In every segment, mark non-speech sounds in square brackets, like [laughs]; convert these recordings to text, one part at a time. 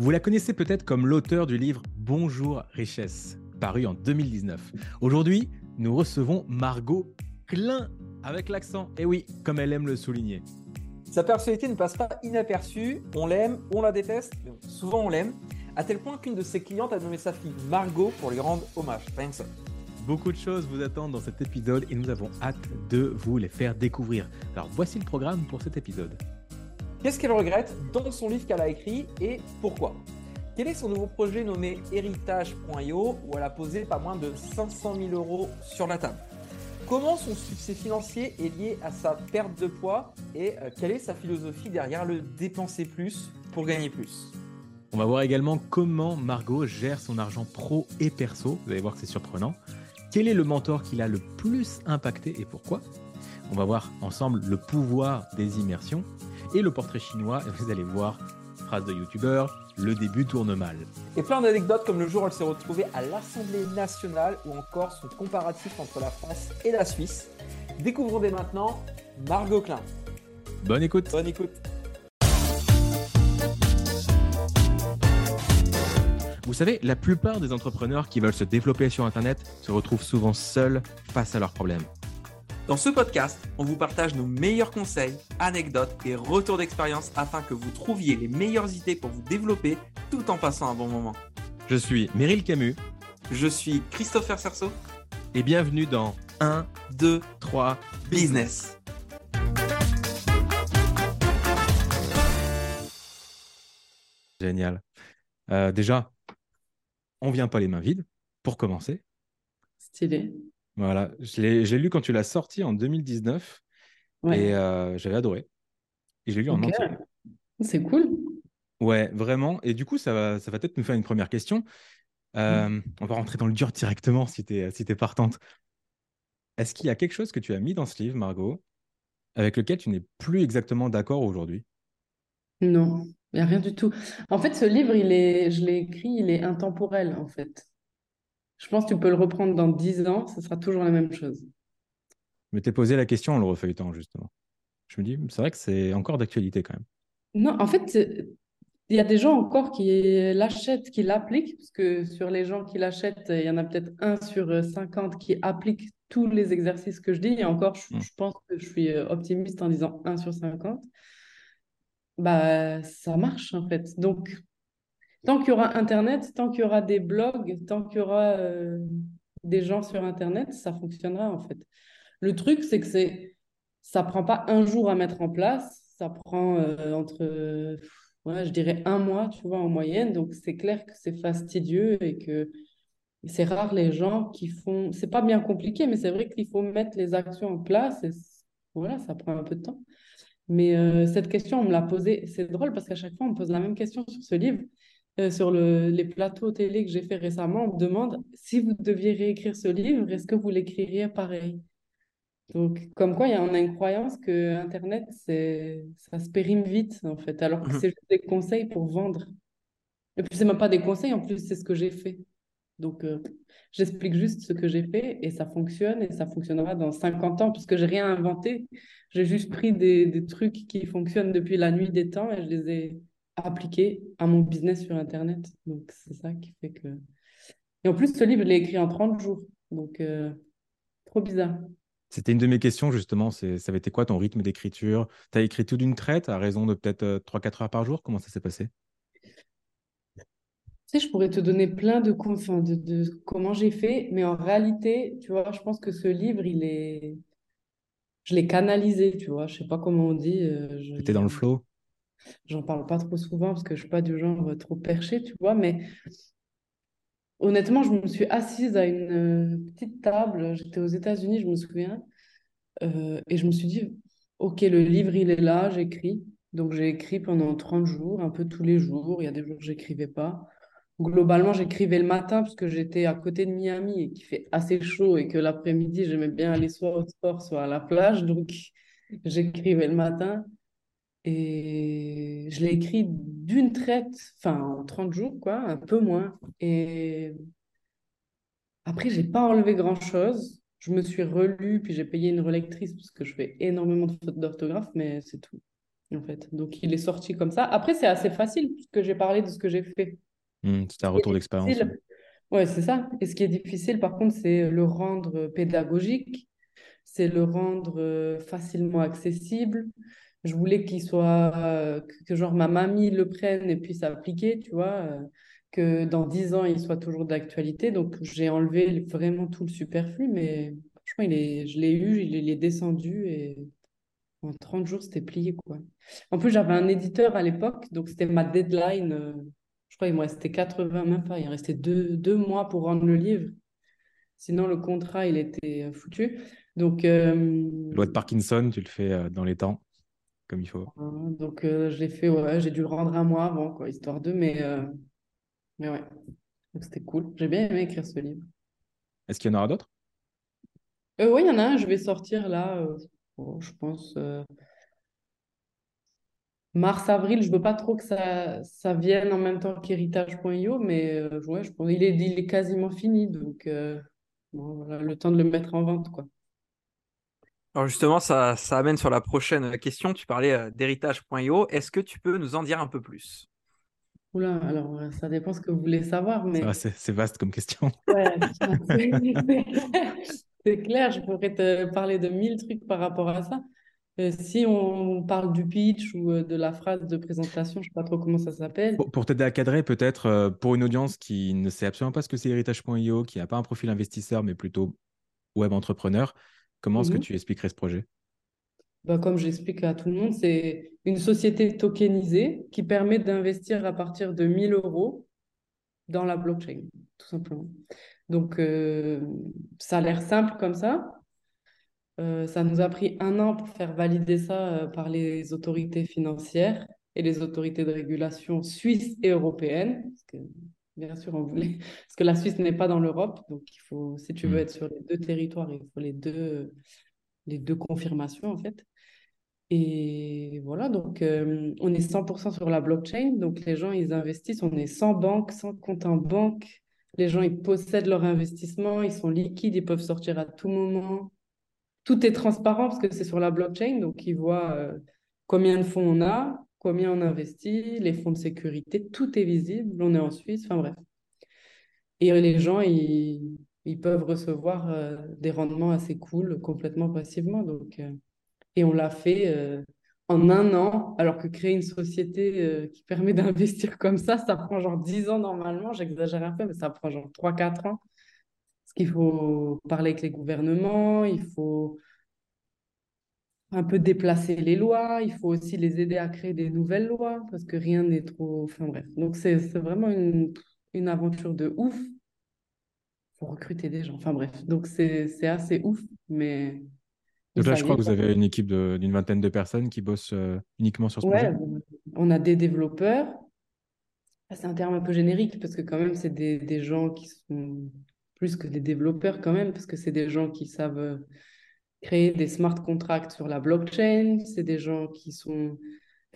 Vous la connaissez peut-être comme l'auteur du livre Bonjour Richesse, paru en 2019. Aujourd'hui, nous recevons Margot Klein avec l'accent. Et oui, comme elle aime le souligner. Sa personnalité ne passe pas inaperçue. On l'aime, on la déteste, mais souvent on l'aime. À tel point qu'une de ses clientes a nommé sa fille Margot pour lui rendre hommage. Rien que ça. Beaucoup de choses vous attendent dans cet épisode et nous avons hâte de vous les faire découvrir. Alors voici le programme pour cet épisode. Qu'est-ce qu'elle regrette dans son livre qu'elle a écrit et pourquoi? Quel est son nouveau projet nommé héritage.io où elle a posé pas moins de 500 000 euros sur la table? Comment son succès financier est lié à sa perte de poids et euh, quelle est sa philosophie derrière le dépenser plus pour gagner plus? On va voir également comment Margot gère son argent pro et perso. Vous allez voir que c'est surprenant. Quel est le mentor qui l'a le plus impacté et pourquoi? On va voir ensemble le pouvoir des immersions et le portrait chinois. Et vous allez voir, phrase de youtubeur, le début tourne mal. Et plein d'anecdotes comme le jour où elle s'est retrouvée à l'Assemblée nationale ou encore son comparatif entre la France et la Suisse. Découvrons dès maintenant Margot Klein. Bonne écoute. Bonne écoute. Vous savez, la plupart des entrepreneurs qui veulent se développer sur Internet se retrouvent souvent seuls face à leurs problèmes. Dans ce podcast, on vous partage nos meilleurs conseils, anecdotes et retours d'expérience afin que vous trouviez les meilleures idées pour vous développer tout en passant un bon moment. Je suis Meryl Camus. Je suis Christopher Cerceau. Et bienvenue dans 1, 2, 3 Business. Génial. Euh, déjà, on vient pas les mains vides, pour commencer. Stylé. Voilà, j'ai lu quand tu l'as sorti en 2019 et euh, j'avais adoré. Et j'ai lu en entier. C'est cool. Ouais, vraiment. Et du coup, ça va, ça va peut-être nous faire une première question. Euh. On va rentrer dans le dur directement si tu es, si es partante. Est-ce qu'il y a quelque chose que tu as mis dans ce livre, Margot, avec lequel tu n'es plus exactement d'accord aujourd'hui? Non, il n'y a rien du tout. En fait, ce livre, il est, je l'ai écrit, il est intemporel, en fait. Je pense que tu peux le reprendre dans 10 ans, ce sera toujours la même chose. Mais t'es posé la question en le refeuilletant, justement. Je me dis, c'est vrai que c'est encore d'actualité quand même. Non, en fait, il y a des gens encore qui l'achètent, qui l'appliquent, parce que sur les gens qui l'achètent, il y en a peut-être un sur 50 qui applique tous les exercices que je dis. Et encore, je, hmm. je pense que je suis optimiste en disant 1 sur 50. Bah, ça marche en fait. Donc, tant qu'il y aura Internet, tant qu'il y aura des blogs, tant qu'il y aura euh, des gens sur Internet, ça fonctionnera en fait. Le truc, c'est que c'est, ça prend pas un jour à mettre en place, ça prend euh, entre, je dirais un mois, tu vois, en moyenne. Donc c'est clair que c'est fastidieux et que c'est rare les gens qui font. C'est pas bien compliqué, mais c'est vrai qu'il faut mettre les actions en place. Et voilà, ça prend un peu de temps. Mais euh, cette question, on me l'a posée. C'est drôle parce qu'à chaque fois, on me pose la même question sur ce livre. Euh, sur les plateaux télé que j'ai fait récemment, on me demande si vous deviez réécrire ce livre, est-ce que vous l'écririez pareil? Donc, comme quoi, il y a, on a une croyance que Internet, ça se périme vite, en fait, alors que mhm. c'est juste des conseils pour vendre. Et puis, c'est même pas des conseils, en plus, c'est ce que j'ai fait. Donc, euh, j'explique juste ce que j'ai fait et ça fonctionne et ça fonctionnera dans 50 ans puisque j'ai rien inventé. J'ai juste pris des, des, trucs qui fonctionnent depuis la nuit des temps et je les ai appliqué à mon business sur Internet. Donc, c'est ça qui fait que. Et en plus, ce livre, je l'ai écrit en 30 jours. Donc, euh, trop bizarre. C'était une de mes questions, justement. Ça avait été quoi ton rythme d'écriture? Tu as écrit tout d'une traite à raison de peut-être 3-4 euh, heures par jour? Comment ça s'est passé? Tu sais, je pourrais te donner plein de, de, de comment j'ai fait, mais en réalité, tu vois, je pense que ce livre, il est. Je l'ai canalisé, tu vois. Je sais pas comment on dit. Euh, tu étais dans le flow? J'en parle pas trop souvent parce que je suis pas du genre trop perché, tu vois, mais honnêtement, je me suis assise à une euh, petite table. J'étais aux États-Unis, je me souviens, euh, et je me suis dit, ok, le livre, il est là, j'écris. Donc j'ai écrit pendant 30 jours, un peu tous les jours. Il y a des jours où j'écrivais pas. Globalement, j'écrivais le matin parce que j'étais à côté de Miami et qu'il fait assez chaud et que l'après-midi, j'aimais bien aller soit au sport, soit à la plage. Donc [laughs] j'écrivais le matin. Et je l'ai écrit d'une traite, enfin en 30 jours, quoi, un peu moins. Et après, j'ai pas enlevé grand-chose. Je me suis relue, puis j'ai payé une relectrice parce que je fais énormément de fautes d'orthographe, mais c'est tout. en fait. Donc, il est sorti comme ça. Après, c'est assez facile, puisque j'ai parlé de ce que j'ai fait. Hmm, c'est un retour d'expérience. Ouais, c'est ça. Et ce qui est difficile, par contre, c'est le rendre pédagogique, c'est le rendre euh, facilement accessible. Je voulais qu'il soit, que, genre ma mamie le prenne et puisse appliquer, tu vois, euh, que dans 10 ans, il soit toujours d'actualité. Donc, j'ai enlevé vraiment tout le superflu, mais franchement, il est, je l'ai eu, il est descendu et en 30 jours, c'était plié, quoi. En plus, j'avais un éditeur à l'époque, donc c'était ma deadline. Euh, je crois qu'il me restait 80, même pas, il restait deux, deux mois pour rendre le livre. Sinon, le contrat, il était euh, foutu. Donc, Loi de Parkinson, tu le fais dans les temps, comme il faut. Donc, je l'ai fait, ouais, j'ai dû le rendre un mois avant, quoi, histoire de, mais, mais ouais. Donc, c'était cool. J'ai bien aimé écrire ce livre. Est-ce qu'il y en aura d'autres? Oui, il y en a un, je vais sortir là je pense euh, mars-avril, je veux pas trop que ça, ça vienne en même temps qu'héritage.io, mais euh, ouais, je pense, il, est, il est quasiment fini, donc euh, voilà, le temps de le mettre en vente. Quoi. Alors justement, ça, ça amène sur la prochaine question. Tu parlais d'héritage.io. Est-ce que tu peux nous en dire un peu plus? Oula, alors ça dépend ce que vous voulez savoir. Mais... C'est vaste comme question. [laughs] Ouais, C'est clair, je pourrais te parler de mille trucs par rapport à ça. Euh, si on parle du pitch ou euh, de la phrase de présentation, je ne sais pas trop comment ça s'appelle. Pour, t'aider à cadrer, peut-être euh, pour une audience qui ne sait absolument pas ce que c'est héritage.io, qui n'a pas un profil investisseur, mais plutôt web entrepreneur, comment est-ce que mhm. tu expliquerais ce projet? Bah, Comme j'explique à tout le monde, c'est une société tokenisée qui permet d'investir à partir de 1000 euros dans la blockchain, tout simplement. Donc, euh, ça a l'air simple comme ça. Euh, ça nous a pris un an pour faire valider ça euh, par les autorités financières et les autorités de régulation suisses et européennes. Parce que, bien sûr, on voulait. [laughs] Parce que la Suisse n'est pas dans l'Europe. Donc, il faut, si tu veux mm. être sur les deux territoires, il faut les deux, les deux confirmations, en fait. Et voilà, donc on est 100% sur la blockchain. Donc, les gens, ils investissent. On est sans banque, sans compte en banque. Les gens, ils possèdent leur investissement, ils sont liquides, ils peuvent sortir à tout moment. Tout est transparent parce que c'est sur la blockchain, donc ils voient euh, combien de fonds on a, combien on investit, les fonds de sécurité, tout est visible. On est en Suisse, enfin bref. Et les gens, ils, peuvent recevoir euh, des rendements assez cool complètement passivement. Donc, euh, et on l'a fait en un an, alors que créer une société euh, qui permet d'investir comme ça, ça prend genre 10 ans normalement, j'exagère un peu, mais ça prend genre 3-4 ans. Parce qu'il faut parler avec les gouvernements, il faut un peu déplacer les lois, il faut aussi les aider à créer des nouvelles lois, parce que rien n'est trop... Enfin bref, donc c'est vraiment une, une aventure de ouf. Il faut recruter des gens, enfin bref, donc c'est assez ouf, mais donc là, je crois que vous avez une équipe d'une vingtaine de personnes qui bossent euh, uniquement sur ce projet. On a des développeurs. C'est un terme un peu générique parce que quand même, c'est des, des, gens qui sont plus que des développeurs quand même, parce que c'est des gens qui savent euh, créer des smart contracts sur la blockchain. C'est des gens qui sont...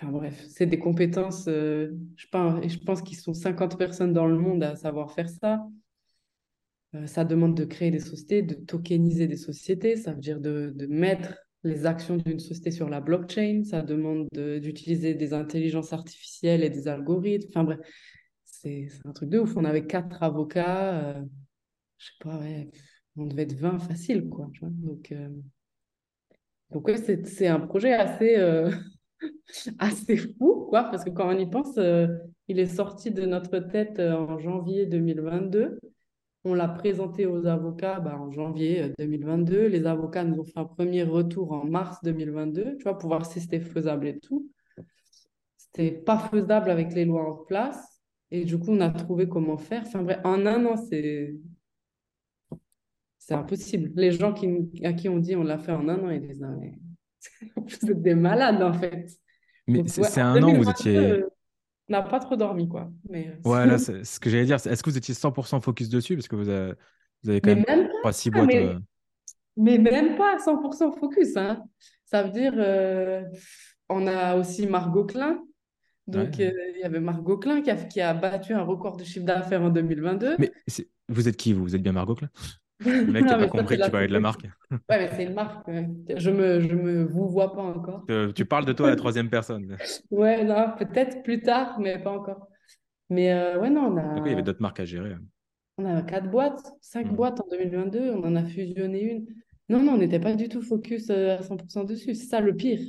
Enfin bref, c'est des compétences, euh, je pense, je pense qu'ils sont 50 personnes dans le monde à savoir faire ça. Euh, ça demande de créer des sociétés, de tokeniser des sociétés, ça veut dire de, mettre les actions d'une société sur la blockchain, ça demande d'utiliser des intelligences artificielles et des algorithmes. Enfin bref, c'est un truc de ouf. On avait quatre avocats, euh, je sais pas, ouais, on devait être 20 facile, quoi. donc, euh, donc c'est un projet assez, [laughs] assez fou, quoi, parce que quand on y pense, il est sorti de notre tête en janvier 2022. On l'a présenté aux avocats bah, en janvier 2022. Euh, Les avocats nous ont fait un premier retour en mars 2022, tu vois, pour voir si c'était faisable et tout. C'était pas faisable avec les lois en place. Et du coup, on a trouvé comment faire. En un an, c'est c'est impossible. Les gens qui, à qui on dit on l'a fait en un an, ils disent [laughs] vous êtes des malades en fait. Mais c'est un an où vous étiez n'a pas trop dormi, quoi. Mais... Euh, ouais, là, [laughs] c'est ce que j'allais dire. Est-ce que vous étiez 100% focus dessus? Parce que vous avez, vous avez quand même, pas, six boîtes. Mais, euh. mais, même pas 100% focus. Hein. Ça veut dire, euh, on a aussi Margot Klein. Donc, il y avait Margot Klein qui a, qui a battu un record de chiffre d'affaires en 2022. Mais vous êtes qui, vous? Vous êtes bien Margot Klein? Le mec [laughs] n'a pas compris que tu parlais de la marque. [laughs] Ouais, mais c'est une marque. Je me, je me vous vois pas encore. tu parles de toi à la [laughs] troisième personne. ouais, non, peut-être plus tard, mais pas encore. Mais euh, ouais, non, on a. il y avait d'autres marques à gérer. On a quatre boîtes, cinq hmm. boîtes en 2022. On en a fusionné une. Non, non, on n'était pas du tout focus euh, à 100% dessus. C'est ça le pire.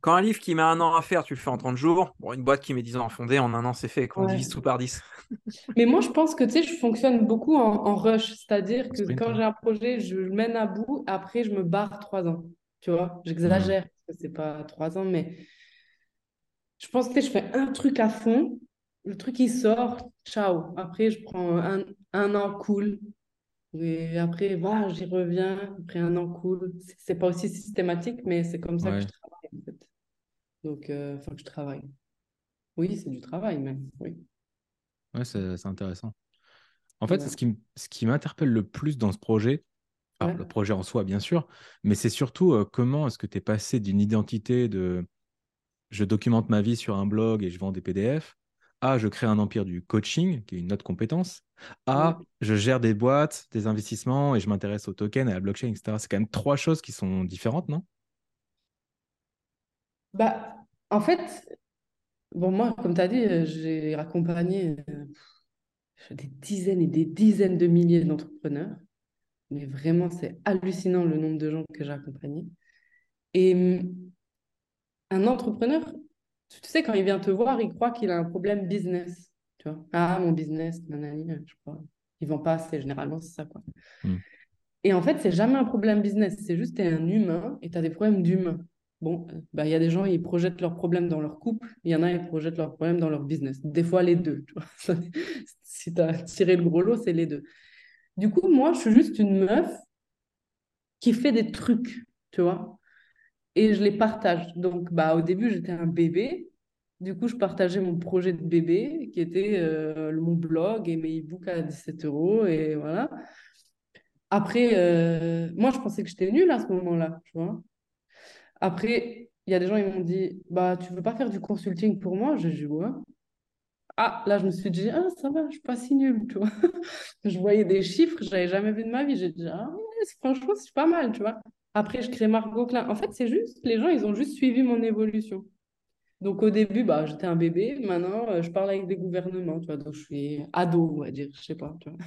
Quand un livre qui met un an à faire, tu le fais en 30 jours. Bon, une boîte qui met 10 ans à fonder, en un an, c'est fait. Quand on divise tout par 10. [laughs] Mais moi, je pense que tu sais, je fonctionne beaucoup en, rush. C'est-à-dire que quand j'ai un projet, je le mène à bout. Après, je me barre 3 ans. Tu vois, j'exagère parce que c'est pas 3 ans, mais je pense que je fais un truc à fond. Le truc, il sort. Ciao. Après, je prends un, un an cool. Et après, bon, j'y reviens. Après un an cool. C'est pas aussi systématique, mais c'est comme ça que je travaille. En fait. Donc, euh, enfin, que je travaille. Oui, c'est du travail, même. Oui. Ouais, c'est intéressant. En fait, ce qui, ce qui m'interpelle le plus dans ce projet, le projet en soi, bien sûr, mais c'est surtout euh, comment est-ce que tu es passé d'une identité de je documente ma vie sur un blog et je vends des PDF à je crée un empire du coaching, qui est une autre compétence, à je gère des boîtes, des investissements et je m'intéresse aux tokens, à la blockchain, etc. C'est quand même trois choses qui sont différentes, non? Bah, en fait, bon, moi, comme tu as dit, euh, j'ai accompagné euh, des dizaines et des dizaines de milliers d'entrepreneurs. Mais vraiment, c'est hallucinant le nombre de gens que j'ai accompagnés. Et hum, un entrepreneur, tu sais, quand il vient te voir, il croit qu'il a un problème business. Tu vois, ah, mon business, nanani, je crois. Ils vont pas assez, généralement, c'est ça, quoi. Mmh. Et en fait, c'est jamais un problème business, c'est juste tu es un humain et tu as des problèmes d'humain. Bon, bah, il y a des gens, ils projettent leurs problèmes dans leur couple, il y en a, ils projettent leurs problèmes dans leur business. Des fois, les deux. Tu vois [laughs] si tu as tiré le gros lot, c'est les deux. Du coup, moi, je suis juste une meuf qui fait des trucs, tu vois, et je les partage. Donc, bah, au début, j'étais un bébé. Du coup, je partageais mon projet de bébé, qui était euh, mon blog et mes e-books à 17 euros, et voilà. Après, euh, moi, je pensais que j'étais nulle à ce moment-là, tu vois. Après, il y a des gens, ils m'ont dit, bah, tu veux pas faire du consulting pour moi? J'ai dit, ouais. Ah, là, je me suis dit, ah, ça va, je suis pas si nulle, tu vois. [laughs] je voyais des chiffres, je n'avais jamais vu de ma vie. J'ai dit, ah, franchement, c'est pas mal, tu vois. Après, je crée Margot Klein. En fait, c'est juste, les gens, ils ont juste suivi mon évolution. Donc, au début, bah, j'étais un bébé. Maintenant, euh, je parle avec des gouvernements, tu vois. Donc, je suis ado, on va dire. Je sais pas, tu vois.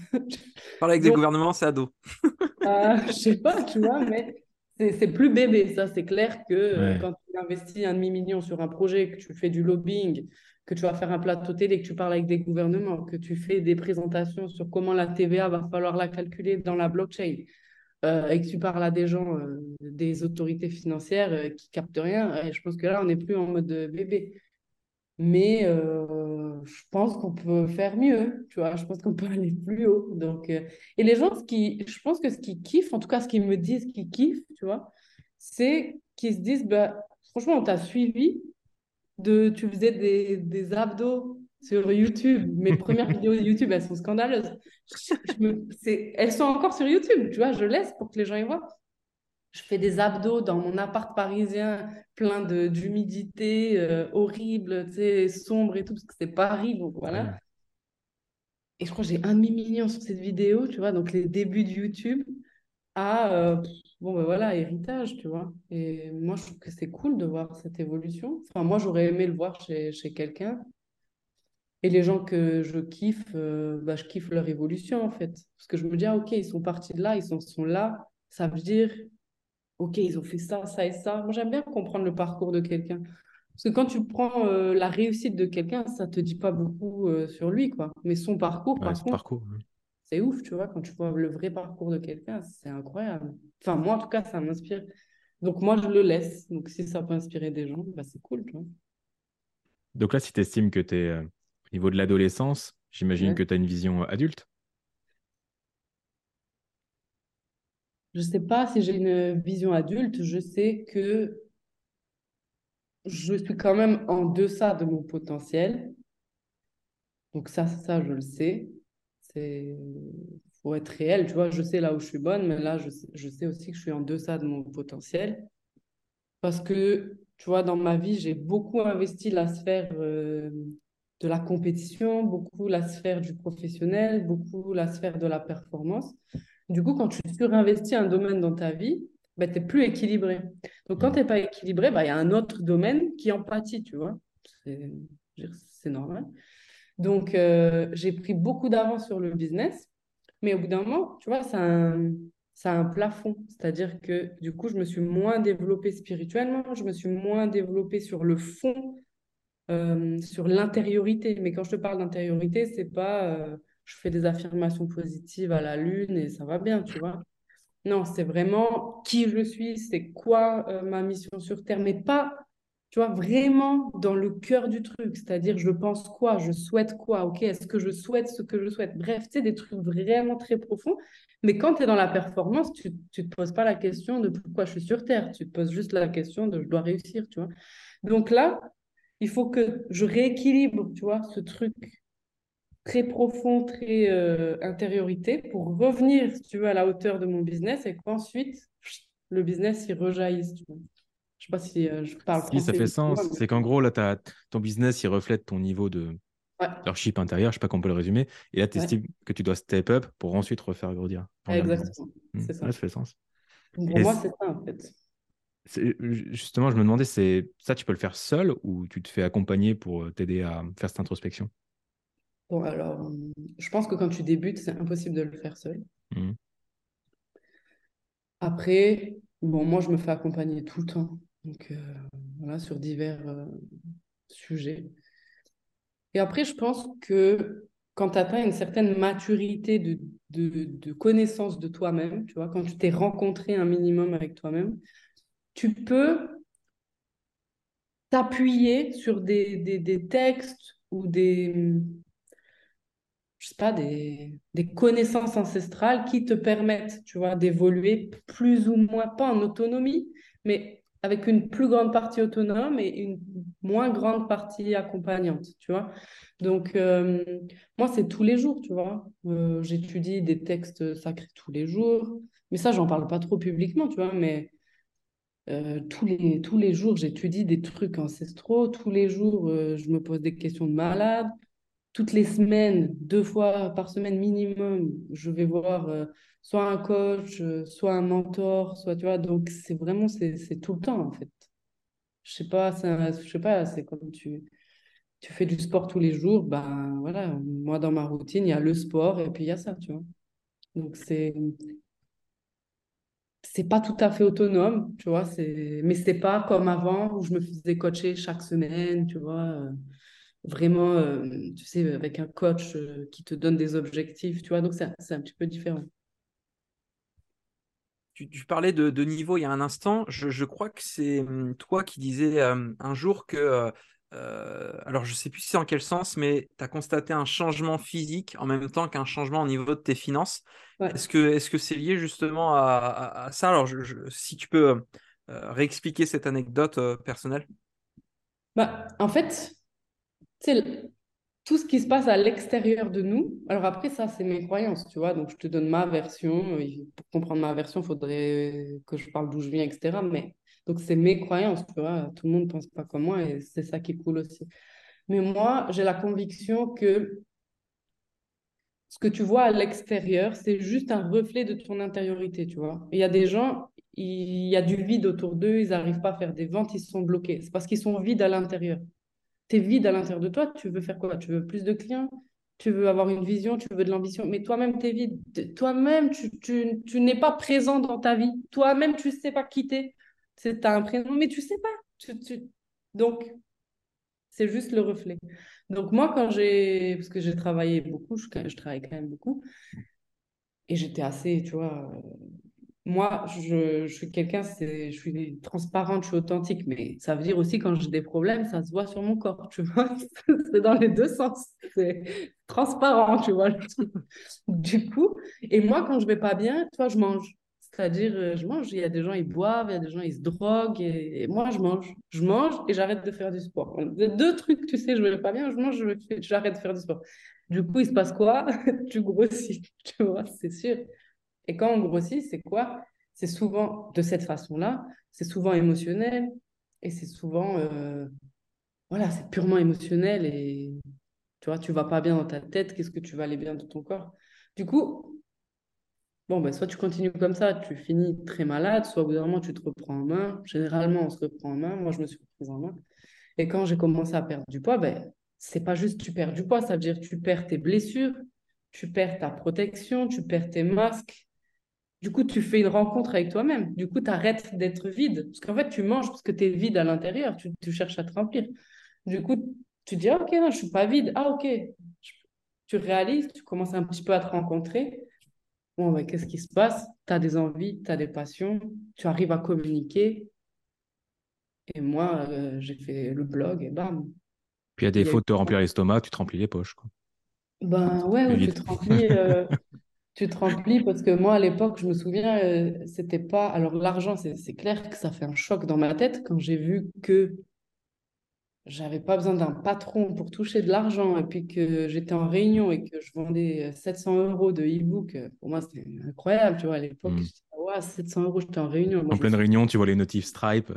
Parler avec [laughs] des gouvernements, c'est ado. ah, je sais pas, tu vois, mais c'est plus bébé, ça, c'est clair que euh, quand tu investis un demi-million sur un projet, que tu fais du lobbying, que tu vas faire un plateau télé, que tu parles avec des gouvernements, que tu fais des présentations sur comment la TVA va falloir la calculer dans la blockchain, euh, et que tu parles à des gens, euh, des autorités financières qui captent rien, je pense que là, on n'est plus en mode bébé. Mais je pense qu'on peut faire mieux, tu vois, je pense qu'on peut [laughs] aller plus haut. Donc, euh, et les gens, ce qui, je pense que ce qu'ils kiffent, en tout cas ce qu'ils me disent qu'ils kiffent, tu vois, c'est qu'ils se disent, bah, franchement, on t'a suivi, de, tu faisais des, des abdos sur YouTube. Mes premières [laughs] vidéos YouTube, elles sont scandaleuses. Je me, elles sont encore sur YouTube, tu vois, je laisse pour que les gens y voient je fais des abdos dans mon appart parisien plein d'humidité euh, horrible, tu sais, sombre et tout, parce que c'est Paris, donc voilà. Et je crois que j'ai un demi-million sur cette vidéo, tu vois, donc les débuts de YouTube à, euh, bon ben voilà, héritage, tu vois. Et moi, je trouve que c'est cool de voir cette évolution. Enfin, moi, j'aurais aimé le voir chez, chez quelqu'un. Et les gens que je kiffe, euh, bah, je kiffe leur évolution, en fait. Parce que je me dis, ah, ok, ils sont partis de là, ils sont, sont là. Ça veut dire OK, ils ont fait ça, ça et ça. Moi, j'aime bien comprendre le parcours de quelqu'un. Parce que quand tu prends euh, la réussite de quelqu'un, ça ne te dit pas beaucoup euh, sur lui, quoi. Mais son parcours, par contre, c'est ouf, tu vois, quand tu vois le vrai parcours de quelqu'un, c'est incroyable. Enfin, moi, en tout cas, ça m'inspire. Donc, moi, je le laisse. Donc, si ça peut inspirer des gens, bah, c'est cool, tu vois. Donc là, si tu estimes que tu es euh, au niveau de l'adolescence, j'imagine que tu as une vision adulte Je sais pas si j'ai une vision adulte, je sais que je suis quand même en deçà de mon potentiel. Donc ça, ça, je le sais. C'est faut être réel, tu vois, je sais là où je suis bonne, mais là, je, je sais aussi que je suis en deçà de mon potentiel. Parce que, tu vois, dans ma vie, j'ai beaucoup investi la sphère euh, de la compétition, beaucoup la sphère du professionnel, beaucoup la sphère de la performance. Du coup, quand tu surinvestis un domaine dans ta vie, bah, tu n'es plus équilibré. Donc, quand tu n'es pas équilibré, bah, il y a un autre domaine qui en pâtit, tu vois. C'est normal. Donc, euh, j'ai pris beaucoup d'avance sur le business, mais au bout d'un moment, tu vois, ça a un, a un plafond. C'est-à-dire que du coup, je me suis moins développée spirituellement, je me suis moins développée sur le fond, euh, sur l'intériorité. Mais quand je te parle d'intériorité, c'est pas euh, je fais des affirmations positives à la lune et ça va bien, tu vois. Non, c'est vraiment qui je suis, c'est quoi euh, ma mission sur Terre, mais pas, tu vois, vraiment dans le cœur du truc, c'est-à-dire je pense quoi, je souhaite quoi, ok, est-ce que je souhaite ce que je souhaite, bref, tu sais, des trucs vraiment très profonds, mais quand tu es dans la performance, tu ne te poses pas la question de pourquoi je suis sur Terre, tu te poses juste la question de je dois réussir, tu vois. Donc là, il faut que je rééquilibre, tu vois, ce truc très profond, très euh, intériorité pour revenir, si tu veux, à la hauteur de mon business et qu'ensuite, le business, il rejaillisse. Tu vois. Je sais pas si euh, je parle Si, ça fait mais- sens. C'est qu'en gros, là, ton business, il reflète ton niveau de Ouais, leadership intérieur, je sais pas comment on peut le résumer. Et là, tu Ouais. estimes que tu dois step up pour ensuite refaire grandir. exactement. Hmm. C'est ça. Ouais, ça fait sens. Pour Et moi, c'est- ça, en fait. Justement, je me demandais, c'est ça, tu peux le faire seul ou tu te fais accompagner pour euh, t'aider à faire cette introspection? Bon, alors, je pense que quand tu débutes, c'est impossible de le faire seul. Mhm. Après, bon, moi, je me fais accompagner tout le temps. Donc, euh, voilà, sur divers euh, sujets. Et après, je pense que quand tu atteins une certaine maturité de, de, de connaissance de toi-même, tu vois, quand tu t'es rencontré un minimum avec toi-même, tu peux t'appuyer sur des, des, des textes ou des, je sais pas, des, des connaissances ancestrales qui te permettent, tu vois, d'évoluer plus ou moins, pas en autonomie, mais avec une plus grande partie autonome et une moins grande partie accompagnante, tu vois. Donc, euh, moi, c'est tous les jours, tu vois. Euh, j'étudie des textes sacrés tous les jours, mais ça, j'en parle pas trop publiquement, tu vois, mais euh, tous les, tous les jours, j'étudie des trucs ancestraux, tous les jours, je me pose des questions de malade toutes les semaines, deux fois par semaine minimum, je vais voir euh, soit un coach, euh, soit un mentor, soit tu vois. Donc c'est vraiment c'est tout le temps en fait. Je sais pas, je sais pas, c'est comme tu tu fais du sport tous les jours, ben voilà. Moi dans ma routine, il y a le sport et puis il y a ça, tu vois. Donc c'est c'est pas tout à fait autonome, tu vois. C'est mais c'est pas comme avant où je me faisais coacher chaque semaine, tu vois. Vraiment, euh, tu sais, avec un coach euh, qui te donne des objectifs, tu vois. Donc, c'est c'est un petit peu différent. Tu, tu parlais de, de niveau il y a un instant. Je, je crois que c'est hum, toi qui disais euh, un jour que, euh, alors je sais plus si c'est en quel sens, mais tu as constaté un changement physique en même temps qu'un changement au niveau de tes finances. Ouais. Est-ce que est-ce que c'est lié justement à, à- à ça? Alors, je- je- si tu peux réexpliquer cette anecdote personnelle. Bah, en fait, sais, tout ce qui se passe à l'extérieur de nous, alors après, ça, c'est mes croyances, tu vois. Donc, je te donne ma version. Euh, Pour comprendre ma version, il faudrait que je parle d'où je viens, etc. Mais donc, c'est mes croyances, tu vois. Tout le monde ne pense pas comme moi et c'est ça qui est cool aussi. Mais moi, j'ai la conviction que ce que tu vois à l'extérieur, c'est juste un reflet de ton intériorité, tu vois. Il y a des gens, il y a du vide autour d'eux, ils n'arrivent pas à faire des ventes, ils sont bloqués. C'est parce qu'ils sont vides à l'intérieur. Vide à l'intérieur de toi, tu veux faire quoi? Tu veux plus de clients? Tu veux avoir une vision, tu veux de l'ambition, mais toi-même, tu es vide. Toi-même, tu, n'es pas présent dans ta vie. Toi-même, tu ne sais pas quitter. Tu as un prénom, mais tu ne sais pas. Donc, c'est juste le reflet. Donc moi, quand j'ai... Parce que j'ai travaillé beaucoup, je travaille quand même beaucoup. Et j'étais assez, tu vois... Moi, je, suis quelqu'un, je suis transparente, je suis authentique. Mais ça veut dire aussi, quand j'ai des problèmes, ça se voit sur mon corps, tu vois. [laughs] C'est dans les deux sens. C'est transparent, tu vois. [laughs] Du coup, et moi, quand je vais pas bien, tu vois, je mange. C'est-à-dire, euh, je mange, il y a des gens, ils boivent, il y a des gens, ils se droguent, et, moi, je mange. Je mange et j'arrête de faire du sport. Deux trucs, tu sais, je vais pas bien, je mange, j'arrête de faire du sport. Du coup, il se passe quoi? [laughs] Tu grossis, tu vois, c'est sûr. Et quand on grossit, c'est quoi? C'est souvent de cette façon-là, c'est souvent émotionnel, et c'est souvent, euh, voilà, c'est purement émotionnel, et tu vois, tu vas pas bien dans ta tête, qu'est-ce que tu vas aller bien dans ton corps? Du coup, bon, ben, soit tu continues comme ça, tu finis très malade, soit au bout d'un moment, tu te reprends en main. Généralement, on se reprend en main. Moi, je me suis reprise en main. Et quand j'ai commencé à perdre du poids, ben, c'est pas juste tu perds du poids, ça veut dire tu perds tes blessures, tu perds ta protection, tu perds tes masques. Du coup, tu fais une rencontre avec toi-même. Du coup, tu arrêtes d'être vide. Parce qu'en fait, tu manges parce que tu es vide à l'intérieur, tu, tu, cherches à te remplir. Du coup, tu dis, ah, ok, non, je suis pas vide. Ah, ok. Tu réalises, tu commences un petit peu à te rencontrer. Bon, ben, qu'est-ce qui se passe? Tu as des envies, tu as des passions, tu arrives à communiquer. Et moi, euh, j'ai fait le blog et bam. Puis des fautes de te remplir l'estomac, tu te remplis les poches. Quoi. Ben ouais, tu te remplis. Euh, [laughs] tu te remplis parce que moi, à l'époque, je me souviens, euh, c'était pas. Alors, l'argent, c'est clair que ça fait un choc dans ma tête quand j'ai vu que j'avais pas besoin d'un patron pour toucher de l'argent et puis que j'étais en réunion et que je vendais 700 euros de e-book. Pour moi, c'était incroyable, tu vois. À l'époque, mmh. ouais, 700 euros, j'étais en réunion. en pleine réunion, tu vois les notifs Stripe.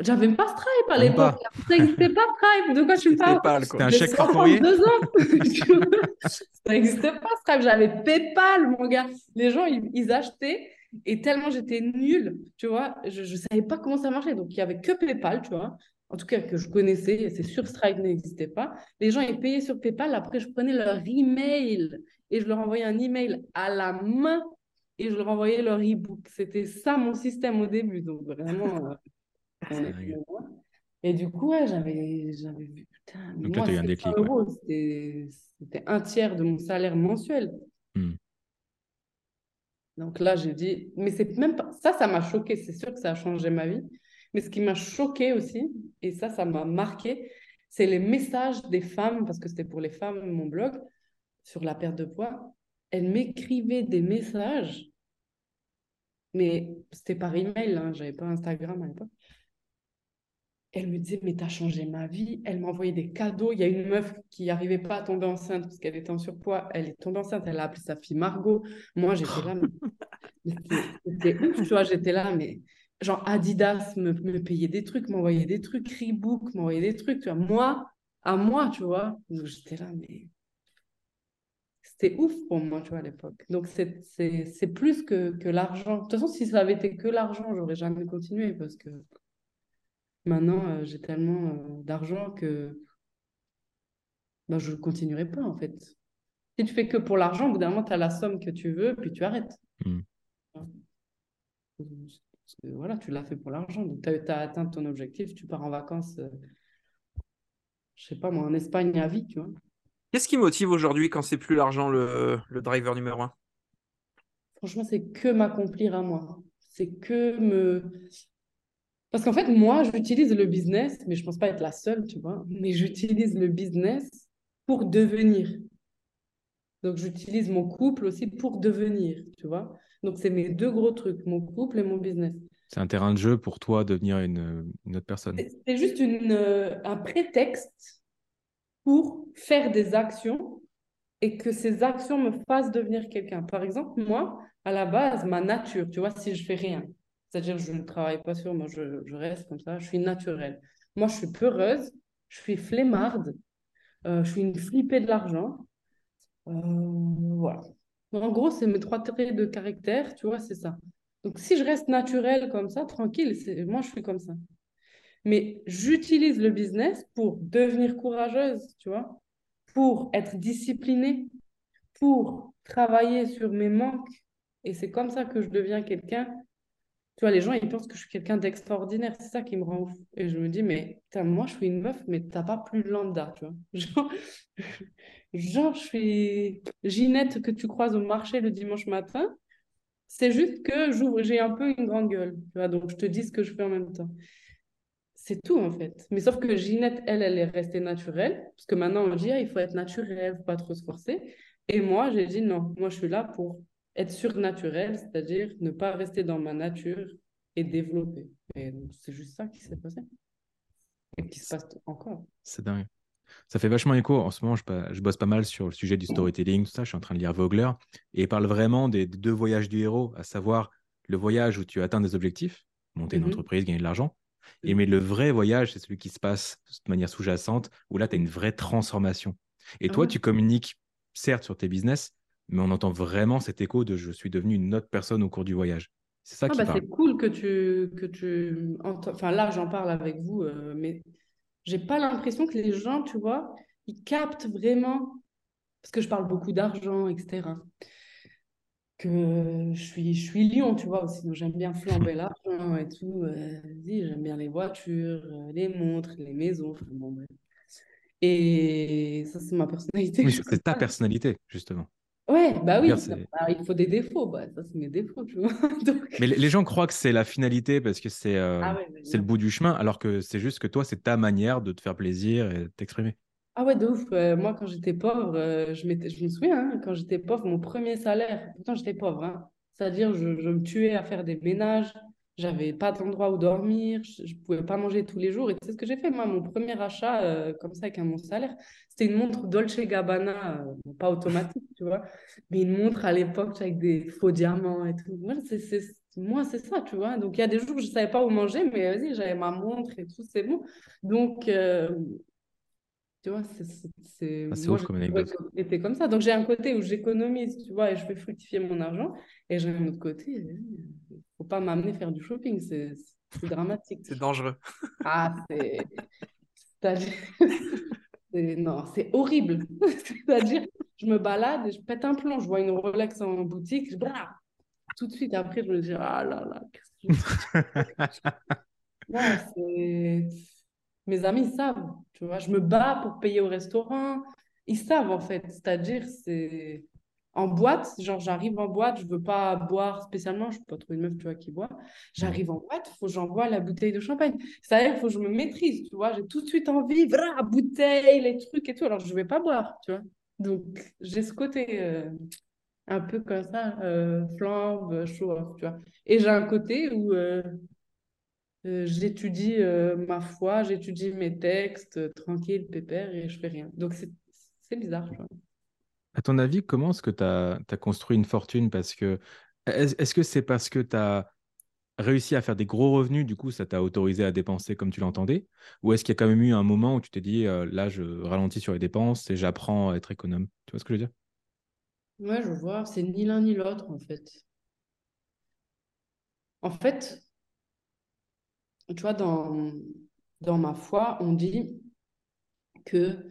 J'avais même pas Stripe à l'époque. Ça n'existait pas Stripe. De quoi tu me parles? C'était un chèque par courrier. [laughs] ça n'existait pas Stripe. J'avais PayPal, mon gars. Les gens, ils, achetaient et tellement j'étais nulle, tu vois, je ne savais pas comment ça marchait. Donc, il y avait que PayPal, tu vois. En tout cas, que je connaissais. C'est sûr, Stripe n'existait pas. Les gens, ils payaient sur PayPal. Après, je prenais leur email et je leur envoyais un email à la main et je leur envoyais leur e-book. C'était ça mon système au début. Donc, vraiment. Et du coup, j'avais, j'avais vu, putain, mais moi, un déclic, c'était, un tiers de mon salaire mensuel. Hmm. Donc là, j'ai dit, mais c'est même pas, ça, ça m'a choqué, c'est sûr que ça a changé ma vie. Mais ce qui m'a choqué aussi, et ça, ça m'a marqué, c'est les messages des femmes, parce que c'était pour les femmes, mon blog, sur la perte de poids. Elles m'écrivaient des messages, mais c'était par email, hein, j'avais pas Instagram à l'époque. Elle me disait, mais t'as changé ma vie. Elle m'a envoyé des cadeaux. Il y a une meuf qui n'arrivait pas à tomber enceinte parce qu'elle était en surpoids. Elle est tombée enceinte. Elle a appelé sa fille Margot. Moi, j'étais là. [laughs] C'était ouf, tu vois. J'étais là, mais genre Adidas me, me payait des trucs, m'envoyait des trucs. Reebok m'envoyait des trucs. Tu vois. Moi, à moi, tu vois. Donc, j'étais là, mais c'était ouf pour moi, tu vois, à l'époque. Donc, c'est plus que, que l'argent. De toute façon, si ça avait été que l'argent, j'aurais jamais continué parce que Maintenant, euh, j'ai tellement euh, d'argent que ben, je ne continuerai pas, en fait. Si tu fais que pour l'argent, au bout d'un moment, tu as la somme que tu veux, puis tu arrêtes. Hmm. voilà, tu l'as fait pour l'argent. Donc, tu as, atteint ton objectif, tu pars en vacances, euh, je sais pas moi, en Espagne à vie, tu vois. Qu'est-ce qui motive aujourd'hui quand c'est plus l'argent le, le driver numéro un? Franchement, c'est que m'accomplir à moi. C'est que me parce qu'en fait, moi, j'utilise le business, mais je ne pense pas être la seule, tu vois, mais j'utilise le business pour devenir. Donc, j'utilise mon couple aussi pour devenir, tu vois. Donc, c'est mes deux gros trucs, mon couple et mon business. C'est un terrain de jeu pour toi devenir une, une autre personne. C'est juste une, euh, un prétexte pour faire des actions et que ces actions me fassent devenir quelqu'un. Par exemple, moi, à la base, ma nature, tu vois, si je fais rien, c'est-à-dire, je ne travaille pas sur moi, je, reste comme ça, je suis naturelle. Moi, je suis peureuse, je suis flemmarde, euh, je suis une flippée de l'argent. Euh, voilà. En gros, c'est mes trois traits de caractère, tu vois, c'est ça. Donc, si je reste naturelle comme ça, tranquille, moi, je suis comme ça. Mais j'utilise le business pour devenir courageuse, tu vois, pour être disciplinée, pour travailler sur mes manques. Et c'est comme ça que je deviens quelqu'un tu vois, les gens, ils pensent que je suis quelqu'un d'extraordinaire. C'est ça qui me rend ouf. Et je me dis, mais moi, je suis une meuf, mais t'as pas plus lambda, tu vois. [laughs] Genre, je suis Ginette que tu croises au marché le dimanche matin. C'est juste que j'ai un peu une grande gueule, tu vois. Donc, je te dis ce que je fais en même temps. C'est tout, en fait. Mais sauf que Ginette, elle, elle est restée naturelle. Parce que maintenant, on dit, ah, il faut être naturel, faut pas trop se forcer. Et moi, j'ai dit, non, moi, je suis là pour être surnaturel, c'est-à-dire ne pas rester dans ma nature et développer. Et c'est juste ça qui s'est passé et qui se passe encore. C'est dingue. Ça fait vachement écho. En ce moment, je, bosse pas mal sur le sujet du storytelling, tout ça. Je suis en train de lire Vogler et il parle vraiment des, deux voyages du héros, à savoir le voyage où tu atteins des objectifs, monter une mhm. entreprise, gagner de l'argent. Et mais le vrai voyage, c'est celui qui se passe de manière sous-jacente, où là, tu as une vraie transformation. Et toi, tu communiques, certes, sur tes business, mais on entend vraiment cet écho de je suis devenu une autre personne au cours du voyage. C'est ça Ah qui bah, c'est cool que tu, que tu Enfin, là, j'en parle avec vous, euh, mais j'ai pas l'impression que les gens, tu vois, ils captent vraiment, parce que je parle beaucoup d'argent, etc., que je suis, je suis lion, tu vois, aussi, donc j'aime bien flamber [laughs] l'argent et tout. euh, j'aime bien les voitures, euh, les montres, les maisons, enfin, bon, bref. Et ça, c'est ma personnalité. Suis c'est ta personnalité, justement. Ouais, bah oui, Dire, bah, il faut des défauts, bah, ça, c'est mes défauts, tu vois. [laughs] Donc... Mais les gens croient que c'est la finalité parce que c'est euh, Ah ouais, mais c'est le bout du chemin, alors que c'est juste que toi, c'est ta manière de te faire plaisir et de t'exprimer. Ah ouais, de ouf. Euh, moi, quand j'étais pauvre, euh, je je me souviens, hein, quand j'étais pauvre, mon premier salaire, pourtant j'étais pauvre, hein, c'est-à-dire je, je me tuais à faire des ménages, j'avais pas d'endroit où dormir, je, je pouvais pas manger tous les jours. Et sais ce que j'ai fait, moi, mon premier achat, euh, comme ça, avec un mon salaire, c'était une montre Dolce Gabbana, euh, pas automatique, tu vois, mais une montre à l'époque avec des faux diamants et tout. Moi, c'est, c'est, moi, c'est ça, tu vois. Donc, il y a des jours où je savais pas où manger, mais vas-y, j'avais ma montre et tout, c'est bon. Donc, euh, tu vois, c'est, Ah, ouf comme anecdote. été comme ça. Donc, j'ai un côté où j'économise, tu vois, et je fais fructifier mon argent. Et j'ai un autre côté, il faut pas m'amener faire du shopping, c'est, c'est dramatique. C'est dangereux. [laughs] Ah, [laughs] c'est... Non, c'est horrible. [laughs] C'est-à-dire, je me balade et je pète un plomb. Je vois une Rolex en boutique, je... tout de suite après, je me dis, ah là là, qu'est-ce que je non, c'est... Mes amis savent, tu vois. Je me bats pour payer au restaurant. Ils savent, en fait. C'est-à-dire, c'est... En boîte, genre, j'arrive en boîte, je veux pas boire spécialement, je peux pas trouver une meuf, tu vois, qui boit. J'arrive en boîte, faut que j'envoie la bouteille de champagne. C'est-à-dire, faut que je me maîtrise, tu vois. J'ai tout de suite envie, voilà, bouteille, les trucs et tout. Alors, je vais pas boire, tu vois. Donc, j'ai ce côté euh, un peu comme ça, euh, flambe, chaud, tu vois. Et j'ai un côté où... euh, j'étudie euh, ma foi, j'étudie mes textes, euh, tranquille, pépère, et je fais rien. Donc, c'est bizarre, tu vois. À ton avis, comment est-ce que tu as, construit une fortune? Parce que est-ce est-ce que c'est parce que tu as réussi à faire des gros revenus, du coup, ça t'a autorisé à dépenser comme tu l'entendais? Ou est-ce qu'il y a quand même eu un moment où tu t'es dit, euh, là, je ralentis sur les dépenses et j'apprends à être économe? Tu vois ce que je veux dire? Ouais, je vois, c'est ni l'un ni l'autre, en fait. En fait, tu vois, dans, dans ma foi, on dit que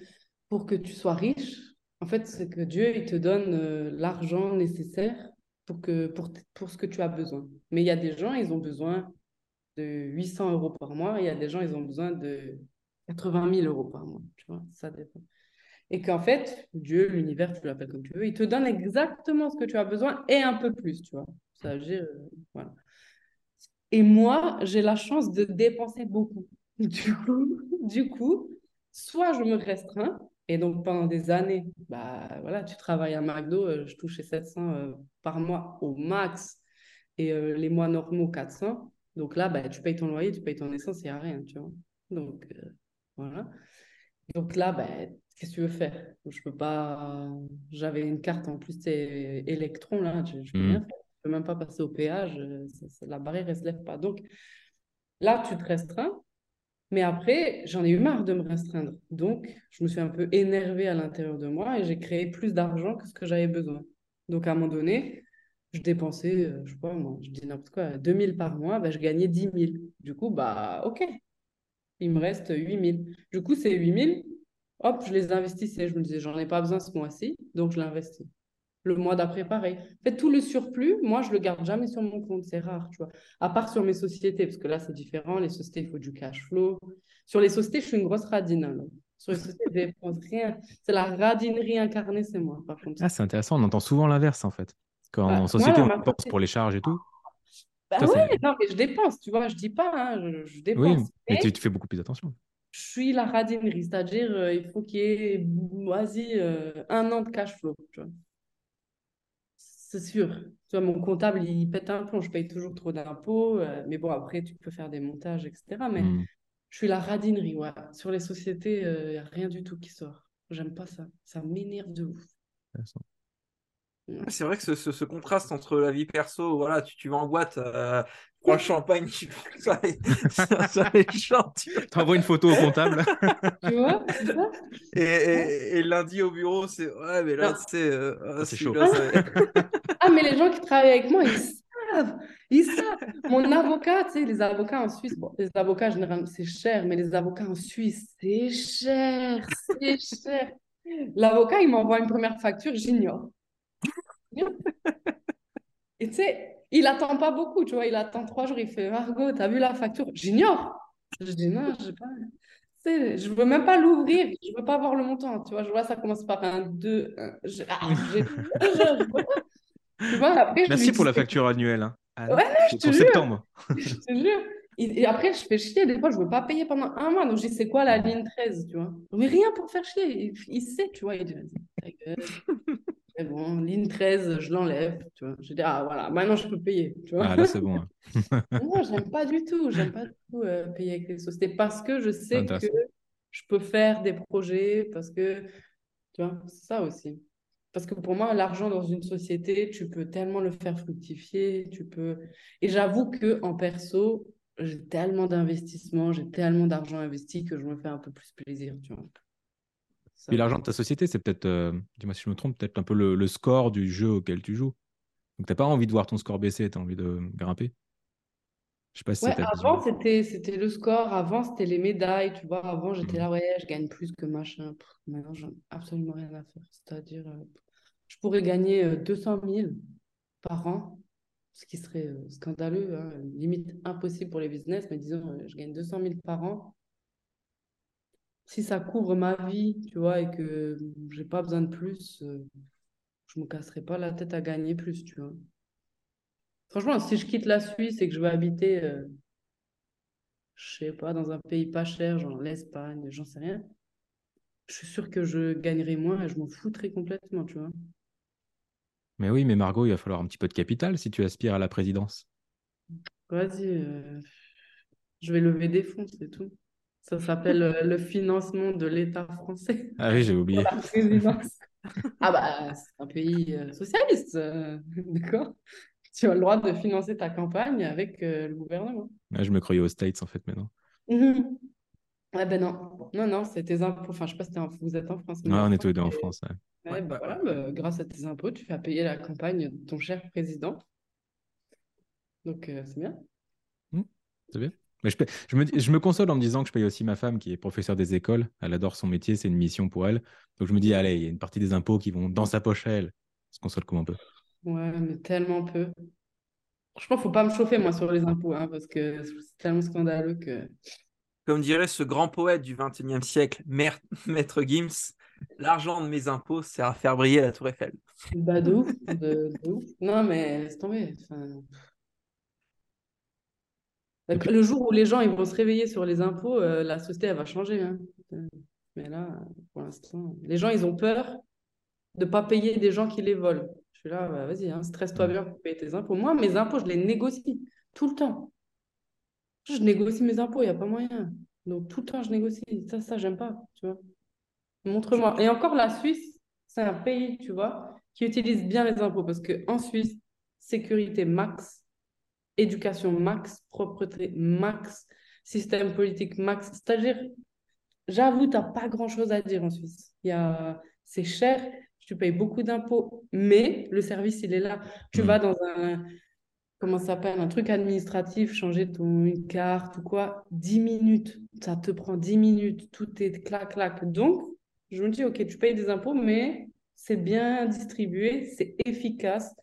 pour que tu sois riche, en fait, c'est que Dieu, il te donne euh, l'argent nécessaire pour, que, pour, pour ce que tu as besoin. Mais il y a des gens, ils ont besoin de 800 euros par mois, il y a des gens, ils ont besoin de 80 000 euros par mois, tu vois, ça dépend. Et qu'en fait, Dieu, l'univers, tu l'appelles comme tu veux, il te donne exactement ce que tu as besoin et un peu plus, tu vois. Ça veut euh, voilà. Et moi, j'ai la chance de dépenser beaucoup. Du coup, du coup, soit je me restreins, et donc pendant des années, bah voilà, tu travailles à McDo, euh, je touchais 700 euh, par mois au max, et euh, les mois normaux 400. Donc là, bah, tu payes ton loyer, tu payes ton essence, il n'y a rien, tu vois. Donc euh, voilà. Donc là, bah, qu'est-ce que tu veux faire? Je peux pas. J'avais une carte en plus, c'est électron, là, je, je peux rien faire. Peux même pas passer au péage, euh, la barrière, elle se lève pas. Donc là, tu te restreins, mais après, j'en ai eu marre de me restreindre. Donc, je me suis un peu énervée à l'intérieur de moi et j'ai créé plus d'argent que ce que j'avais besoin. Donc, à un moment donné, je dépensais, euh, je sais pas, je dis n'importe quoi, 2000 par mois, bah, je gagnais 10 000. Du coup, bah, ok, il me reste 8000. Du coup, ces 8000, hop, je les investissais. Je me disais, j'en ai pas besoin ce mois-ci, donc je l'investis. Le mois d'après, pareil. En fait, tout le surplus, moi, je le garde jamais sur mon compte. C'est rare, tu vois. À part sur mes sociétés, parce que là, c'est différent. Les sociétés, il faut du cash flow. Sur les sociétés, je suis une grosse radine. alors. Sur les sociétés, je dépense rien. C'est la radinerie incarnée, c'est moi, par contre. Ah, c'est intéressant, on entend souvent l'inverse en fait. Quand Bah, en société, voilà, on pense pour les charges et tout. Bah Toi, ouais, non, mais je dépense, tu vois. Je dis pas, hein, je, je Oui, dépense. mais Mais- tu, tu fais beaucoup plus attention. je suis la radinerie, c'est-à-dire euh, il faut qu'il y ait, vas-y, euh, un an de cash flow. tu vois. C'est sûr. Tu vois, mon comptable, il pète un plomb, je paye toujours trop d'impôts, euh, mais bon, après, tu peux faire des montages, etc. Mais Hmm. je suis la radinerie, ouais. Sur les sociétés, il n'y a rien du tout qui sort. J'aime pas ça. Ça m'énerve de ouf. Intéressant. C'est vrai que ce, ce, ce, contraste entre la vie perso, voilà, tu, tu vas en boîte, euh, prends le champagne, tu ça, ça, ça Tu envoies une photo au comptable. tu vois et, et, et, lundi au bureau, c'est ouais, mais là, euh, ah, c'est chaud. Là, [laughs] ah, mais les gens qui travaillent avec moi, ils savent. Ils savent. Mon avocat, tu sais, les avocats en Suisse, bon, les avocats, généralement, c'est cher, mais les avocats en Suisse, c'est cher. C'est cher. L'avocat, il m'envoie une première facture, j'ignore. [laughs] Et tu sais, il attend pas beaucoup, tu vois, il attend trois jours, il fait Margot, t'as vu la facture? J'ignore. Je dis non, je pas. Je veux même pas l'ouvrir, je veux pas voir le montant, tu vois, je vois ça commence par un 2, je... Ah, Merci pour la facture annuelle. Hein. Ah, ouais, je te jure. septembre. je te jure. Et, après, je fais chier. Des fois, je veux pas payer pendant un mois. Donc, je dis, c'est quoi la ligne 13, tu vois? Mais rien pour faire chier. Il, sait, tu vois. Il dit, vas-y, ta gueule. [laughs] Mais bon, ligne 13, je l'enlève, tu vois. Je dis, ah voilà, maintenant je peux payer, tu vois. Ah là, c'est bon. [laughs] non, j'aime pas du tout, j'aime pas du tout euh, payer avec les sociétés parce que je sais que je peux faire des projets, parce que, tu vois, c'est ça aussi. Parce que pour moi, l'argent dans une société, tu peux tellement le faire fructifier, tu peux... Et j'avoue que en perso, j'ai tellement d'investissements, j'ai tellement d'argent investi que je me fais un peu plus plaisir, tu vois. Puis l'argent de ta société, c'est peut-être, euh, dis-moi si je me trompe, peut-être un peu le, score du jeu auquel tu joues. Donc, tu n'as pas envie de voir ton score baisser, tu as envie de grimper? Je sais pas si ouais, avant, c'était, c'était le score, avant, c'était les médailles, tu vois. Avant, j'étais là, mmh. ouais, je gagne plus que machin. maintenant, j'ai absolument rien à faire. C'est-à-dire, euh, je pourrais gagner 200 euh, 000 par an, ce qui serait scandaleux, hein, limite impossible pour les business, mais disons, je gagne 200 000 par an si ça couvre ma vie, tu vois, et que j'ai pas besoin de plus, euh, je me casserai pas la tête à gagner plus, tu vois. Franchement, si je quitte la Suisse et que je vais habiter, euh, je sais pas, dans un pays pas cher, genre l'Espagne, j'en sais rien, je suis sûre que je gagnerai moins et je m'en foutrai complètement, tu vois. Mais oui, mais Margot, il va falloir un petit peu de capital si tu aspires à la présidence. Vas-y, euh, je vais lever des fonds, c'est tout. Ça s'appelle euh, le financement de l'État français. [laughs] Ah oui, j'ai oublié. ah bah, c'est un pays euh, socialiste, [laughs] d'accord Tu as le droit de financer ta campagne avec le gouvernement. Ah, je me croyais aux States, en fait, maintenant. Ah ben non, non, non, c'est tes impôts. Enfin, je sais pas si vous êtes en France. Non, on est tous deux en France. Ouais. bah, voilà, bah, grâce à tes impôts, tu fais payer la campagne de ton cher président. Donc, c'est bien. Mmh, c'est bien. Mais je, me, je, me, console en me disant que je paye aussi ma femme qui est professeure des écoles. Elle adore son métier, c'est une mission pour elle. Donc je me dis, allez, il y a une partie des impôts qui vont dans sa poche à elle. Je se console comme un peu. Ouais, mais tellement peu. Franchement, faut pas me chauffer, moi, sur les impôts, hein, parce que c'est tellement scandaleux que. Comme dirait ce grand poète du XXIe siècle, [laughs] Maître Gims, l'argent de mes impôts sert à faire briller la Tour Eiffel. Bah, de ouf. [laughs] De, ouf. Non, mais c'est tombé. Enfin... Le jour où les gens ils vont se réveiller sur les impôts, euh, la société elle va changer. Hein. Mais là, pour l'instant, les gens ils ont peur de ne pas payer des gens qui les volent. Je suis là, bah, vas-y, hein, stresse-toi bien pour payer tes impôts. Moi, mes impôts, je les négocie tout le temps. Je négocie mes impôts, il n'y a pas moyen. Donc tout le temps, je négocie. Ça, ça, j'aime pas, tu vois. Montre-moi. Et encore, la Suisse, c'est un pays, tu vois, qui utilise bien les impôts parce qu'en Suisse, sécurité max, éducation max, propreté max, système politique max. C'est-à-dire, j'avoue, tu n'as pas grand-chose à dire en Suisse. Il y a... C'est cher, tu payes beaucoup d'impôts, mais le service, il est là. Tu hmm. vas dans un, comment ça s'appelle, un truc administratif, changer ton une carte ou quoi, 10 minutes. Ça te prend 10 minutes, tout est clac-clac. Donc, je me dis, OK, tu payes des impôts, mais c'est bien distribué, c'est efficace.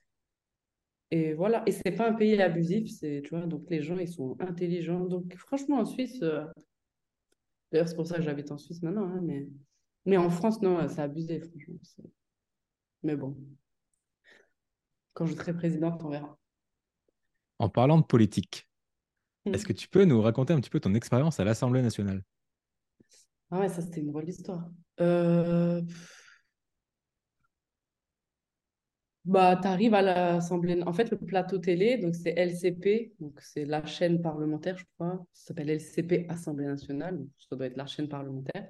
Et voilà, et c'est pas un pays abusif, c'est, tu vois, donc les gens, ils sont intelligents. Donc franchement, en Suisse, euh, d'ailleurs, c'est pour ça que j'habite en Suisse maintenant, hein, mais... mais en France, non, c'est abusé, franchement. Mais bon, quand je serai présidente, on verra. En parlant de politique, hmm. est-ce que tu peux nous raconter un petit peu ton expérience à l'Assemblée nationale? Ah ouais, ça, c'était une drôle d'histoire. Euh... Bah, tu arrives à l'Assemblée. En fait, le plateau télé, donc c'est LCP, donc c'est la chaîne parlementaire, je crois. Ça s'appelle LCP Assemblée nationale, donc ça doit être la chaîne parlementaire.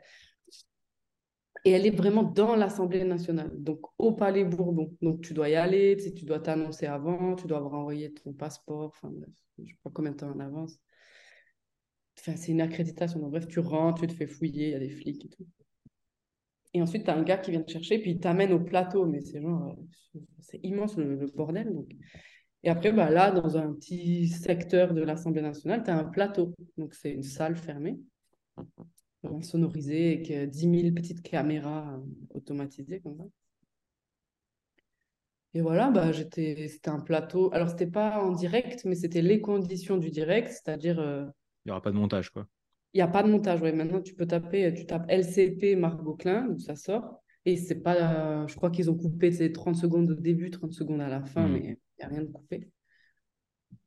Et elle est vraiment dans l'Assemblée nationale, donc au Palais Bourbon. Donc tu dois y aller, tu, dois t'annoncer avant, tu dois avoir envoyé ton passeport, enfin je ne sais pas combien de temps en avance. Enfin, c'est une accréditation. Donc, bref, tu rentres, tu te fais fouiller, il y a des flics et tout. Et ensuite, tu as un gars qui vient te chercher, puis il t'amène au plateau. Mais c'est genre, c'est immense le, bordel. Donc. Et après, bah, là, dans un petit secteur de l'Assemblée nationale, tu as un plateau. Donc, c'est une salle fermée, sonorisée, avec 10 000 petites caméras euh, automatisées comme ça. Et voilà, bah, j'étais, c'était un plateau. Alors, c'était pas en direct, mais c'était les conditions du direct, c'est-à-dire. Euh, il n'y aura pas de montage, quoi. Il n'y a pas de montage, oui. Maintenant, tu peux taper, tu tapes LCP Margot Klein, donc ça sort. Et c'est pas, je crois qu'ils ont coupé ces 30 secondes au début, 30 secondes à la fin, hmm. mais il n'y a rien de coupé.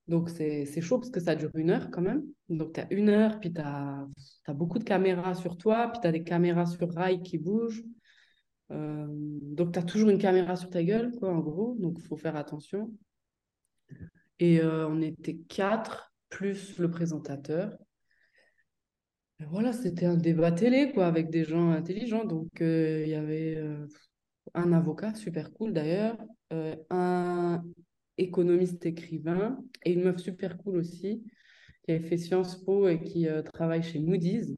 Donc c'est chaud parce que ça dure une heure quand même. Donc tu as une heure, puis tu as, beaucoup de caméras sur toi, puis tu as des caméras sur rail qui bougent. Euh, donc tu as toujours une caméra sur ta gueule, quoi, en gros. Donc il faut faire attention. Et euh, on était quatre, plus le présentateur voilà, c'était un débat télé, quoi, avec des gens intelligents. Donc, euh, il y avait un avocat, super cool d'ailleurs, un économiste écrivain et une meuf super cool aussi, qui avait fait Sciences Po et qui travaille chez Moody's.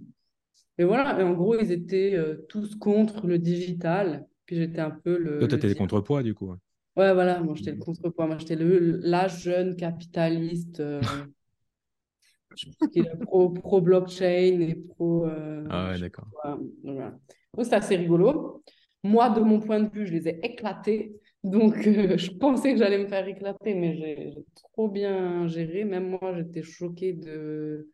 Et voilà, et en gros, ils étaient tous contre le digital. Puis j'étais un peu le. Toi, t'étais le contrepoids, du coup. Ouais, voilà, moi, j'étais le contrepoids. Moi, j'étais le, la jeune capitaliste. [laughs] Pense qu'il est pro, pro, blockchain et pro. Euh, ah ouais, d'accord. Donc, c'est assez rigolo. Moi, de mon point de vue, je les ai éclatés. Donc, euh, [laughs] je pensais que j'allais me faire éclater, mais j'ai trop bien géré. Même moi, j'étais choquée de.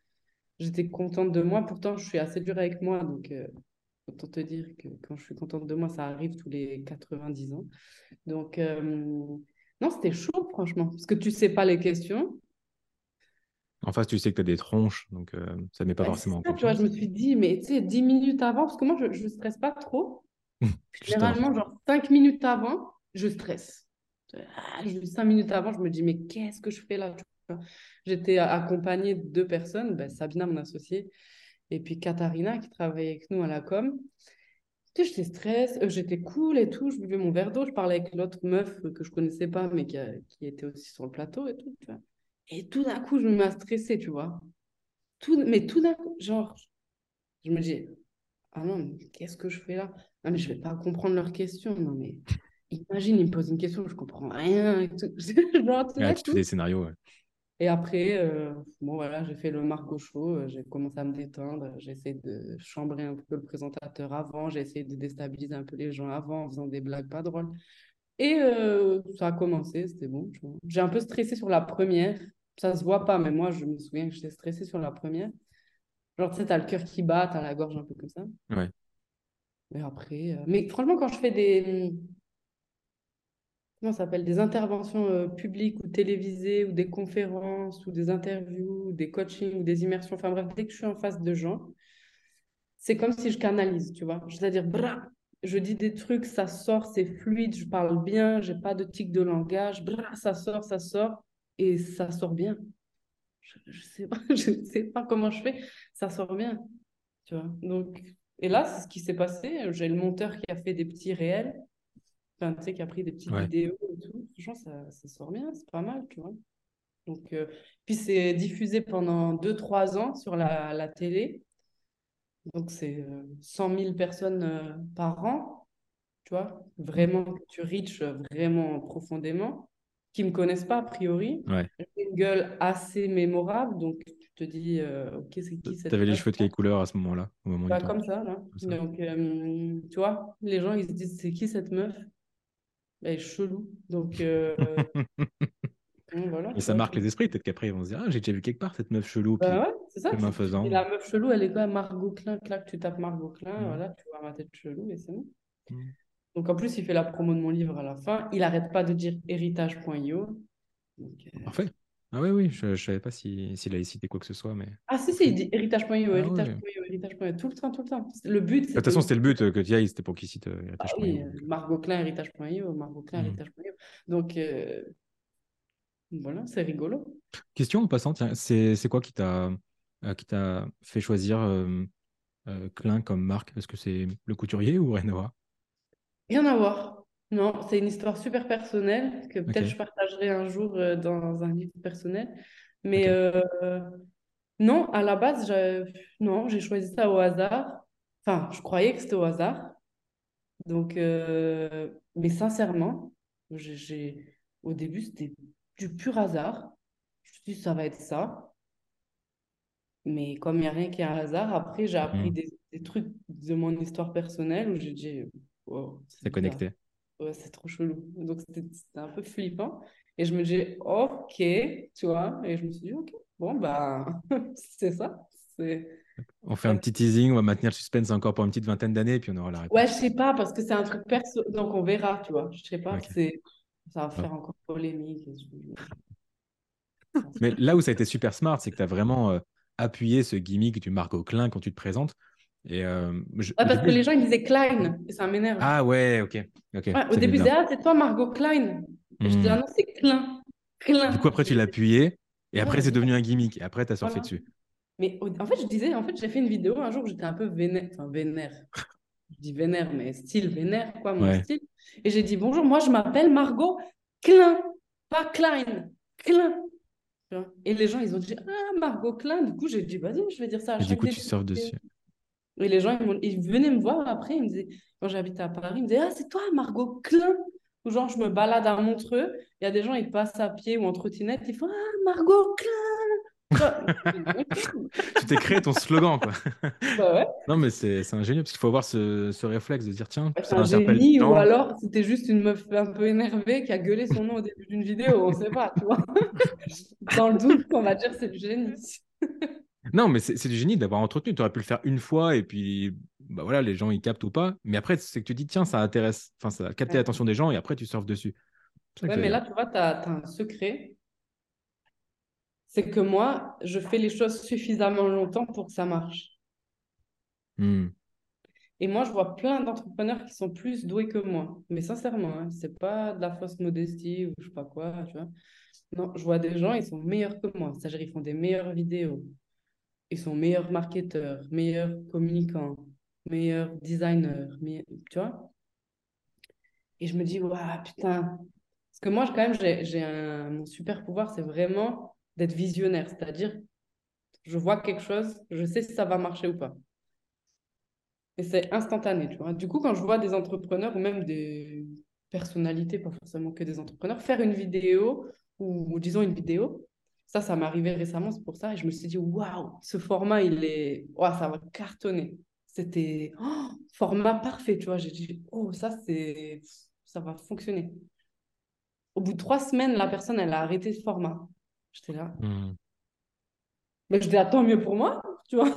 J'étais contente de moi. Pourtant, je suis assez dure avec moi. Donc, euh, autant te dire que quand je suis contente de moi, ça arrive tous les 90 ans. Donc, non, c'était chaud, franchement. Parce que tu sais pas les questions. En face, tu sais que tu as des tronches, donc euh, ça ne met pas forcément en tu vois, Je me suis dit, mais tu sais, 10 minutes avant, parce que moi, je ne stresse pas trop. [laughs] Généralement, genre 5 minutes avant, je stresse. Ah, 5 minutes avant, je me dis, mais qu'est-ce que je fais là J'étais accompagnée de deux personnes, ben, Sabina, mon associée, et puis Katharina, qui travaillait avec nous à la com. J'étais stress, euh, j'étais cool et tout, je buvais mon verre d'eau, je parlais avec l'autre meuf que je connaissais pas, mais qui, était aussi sur le plateau et tout. Et tout d'un coup, je me mets à stresser, tu vois. Mais tout d'un coup, genre, je me dis, ah non, qu'est-ce que je fais là Non, mais je vais pas comprendre leurs questions. Non, mais imagine, ils me posent une question, je comprends rien. Et tout. [laughs] genre, tu fais des scénarios, ouais. Et après, euh, bon, voilà, j'ai fait le Margot Show, euh, j'ai commencé à me détendre, j'ai essayé de chambrer un peu le présentateur avant, j'ai essayé de déstabiliser un peu les gens avant en faisant des blagues pas drôles. Et euh, ça a commencé, c'était bon. J'ai un peu stressé sur la première. Ça se voit pas, mais moi, je me souviens que j'étais stressée sur la première. Genre, tu sais, t'as le cœur qui bat, t'as la gorge un peu comme ça. Ouais. Mais après, euh, mais franchement, quand je fais des. Ça s'appelle Des interventions euh, publiques ou télévisées, ou des conférences, ou des interviews, des coachings, ou des immersions, enfin bref, dès que je suis en face de gens, c'est comme si je canalise, tu vois. C'est-à-dire, je dis des trucs, ça sort, c'est fluide, je parle bien, j'ai pas de tic de langage, ça sort, ça sort, et ça sort bien. Je, je sais pas, [laughs] je sais pas comment je fais, ça sort bien, tu vois. Donc, et là, c'est ce qui s'est passé. J'ai le monteur qui a fait des petits réels, enfin, tu sais, qui a pris des petites vidéos et tout. Franchement, ça, ça sort bien, c'est pas mal, tu vois. Donc, euh, puis c'est diffusé pendant 2-3 ans sur la, la télé. Donc, c'est 100 euh, 000 personnes euh, par an, tu vois, vraiment, tu reach vraiment profondément, qui ne me connaissent pas a priori. J'ai une gueule assez mémorable, donc tu te dis, euh, ok, c'est qui cette Tu avais les cheveux de quelle couleur à ce moment-là au moment bah, Comme ça, là. Donc, tu vois, les gens, ils se disent, c'est qui cette meuf? Elle est chelou. Donc, [laughs] et ça marque les esprits. Peut-être qu'après, ils vont se dire Ah, j'ai déjà vu quelque part cette meuf chelou. Bah ouais, c'est ça. faisant. Et la meuf chelou, elle est quoi? Margot Klein. Clac, tu tapes Margot Klein. Mm. Voilà, tu vois ma tête chelou et c'est bon. Mm. Donc en plus, il fait la promo de mon livre à la fin. Il n'arrête pas de dire héritage.io. Euh... Parfait. Ah oui, oui, je ne savais pas s'il si, a cité quoi que ce soit. Mais... Ah si, si, il dit héritage.io, héritage.io, héritage.io, tout le temps, tout le temps. Le but, De toute façon, c'était le but euh, que tu ailles, c'était pour qu'il cite euh, héritage.io. Ah, oui, Margot Klein, héritage.io, Margot Klein, mm. héritage.io. Donc, euh, voilà, c'est rigolo. Question en passant, c'est quoi qui t'a qui t'a fait choisir euh, euh, Klein comme marque? Est-ce que c'est le couturier ou rien à voir Rien à voir. Non, c'est une histoire super personnelle que peut-être je partagerai un jour euh, dans un livre personnel. Mais euh, non, à la base, j'ai- non, j'ai choisi ça au hasard. Enfin, je croyais que c'était au hasard. Donc, euh, mais sincèrement, j'ai, au début, c'était du pur hasard. Je me suis dit, ça va être ça. Mais comme il n'y a rien qui est un hasard, après, j'ai appris Hmm. des, des trucs de mon histoire personnelle où j'ai dit, wow, C'est bizarre. connecté. Ouais, c'est trop chelou. Donc, c'était un peu flippant. Et je me dis, ok, tu vois. Et je me suis dit, ok, bon, bah, [laughs] c'est ça. On fait un petit teasing, on va maintenir le suspense encore pour une petite vingtaine d'années, puis on aura la réponse. Ouais, je sais pas, parce que c'est un truc perso. Donc, on verra, tu vois. Je sais pas, Ok. c'est... ça va Ouais. faire encore polémique. Mais là où ça a été super smart, c'est que tu as vraiment euh, appuyé ce gimmick du Margot Klein quand tu te présentes. Et, euh, je- Ouais, au parce que les gens, ils disaient Klein, et ça m'énerve. Ah ouais, ok. Ouais, au début, ils bien. disaient, ah, c'est toi, Margot Klein. Et je dis, Hmm. ah non, c'est Klein. Klein. Du coup, après, tu l'as appuyé, et après, Ouais, c'est devenu un gimmick, et après, tu as surfé Voilà. dessus. Mais en fait, je disais, en fait, j'ai fait une vidéo un jour où j'étais un peu vénère, enfin vénère. Je dis vénère, mais style vénère, quoi, mon style. Et j'ai dit, bonjour, moi, je m'appelle Margot Klein, pas Klein, Klein. Et les gens, ils ont dit, ah, Margot Klein. Du coup, j'ai dit, vas-y, je vais dire ça à Et du chaque coup, tu surfes dessus. Et les gens, ils, ils venaient me voir après, ils me disaient, quand j'habitais à Paris, ils me disaient, ah, c'est toi, Margot Klein? Ou genre, je me balade à Montreux, il y a des gens, ils passent à pied ou en trottinette, ils font, ah, Margot Klein. [laughs] Tu t'es créé ton slogan, quoi. [laughs] Bah ouais. Non, mais c'est ingénieux, parce qu'il faut avoir ce, ce réflexe de dire, tiens, Ouais, ça C'est un génie ou alors c'était juste une meuf un peu énervée qui a gueulé son nom au début d'une vidéo, on sait pas, tu vois. [laughs] Dans le doute, on va dire c'est du génie. Non, mais c'est du génie d'avoir entretenu. Tu aurais pu le faire une fois, et puis, bah voilà, les gens, ils captent ou pas. Mais après, c'est que tu dis, tiens, ça intéresse, enfin, ça a capté Ouais. l'attention des gens, et après, tu surfes dessus. Ouais, mais là, tu vois, tu as, un secret. C'est que moi, je fais les choses suffisamment longtemps pour que ça marche. Hmm. Et moi, je vois plein d'entrepreneurs qui sont plus doués que moi. Mais sincèrement, hein, c'est pas de la fausse modestie ou je sais pas quoi, tu vois. Non, je vois des gens, ils sont meilleurs que moi. C'est-à-dire, ils font des meilleures vidéos. Ils sont meilleurs marketeurs, meilleurs communicants, meilleurs designers, tu vois? Et je me dis, waouh, putain. Parce que moi, quand même, j'ai, mon super pouvoir, c'est vraiment d'être visionnaire. C'est-à-dire, je vois quelque chose, je sais si ça va marcher ou pas. Et c'est instantané, tu vois. Du coup, quand je vois des entrepreneurs ou même des personnalités, pas forcément que des entrepreneurs, faire une vidéo ou disons une vidéo, ça, ça arrivé récemment, c'est pour ça. Et je me suis dit, waouh, ce format, il est. Ouah, ça va cartonner. C'était oh, format parfait, tu vois. J'ai dit, oh, ça, c'est. Ça va fonctionner. Au bout de trois semaines, la personne, elle a arrêté ce format. J'étais là. Hmm. Mais je dis, ah, tant mieux pour moi, tu vois.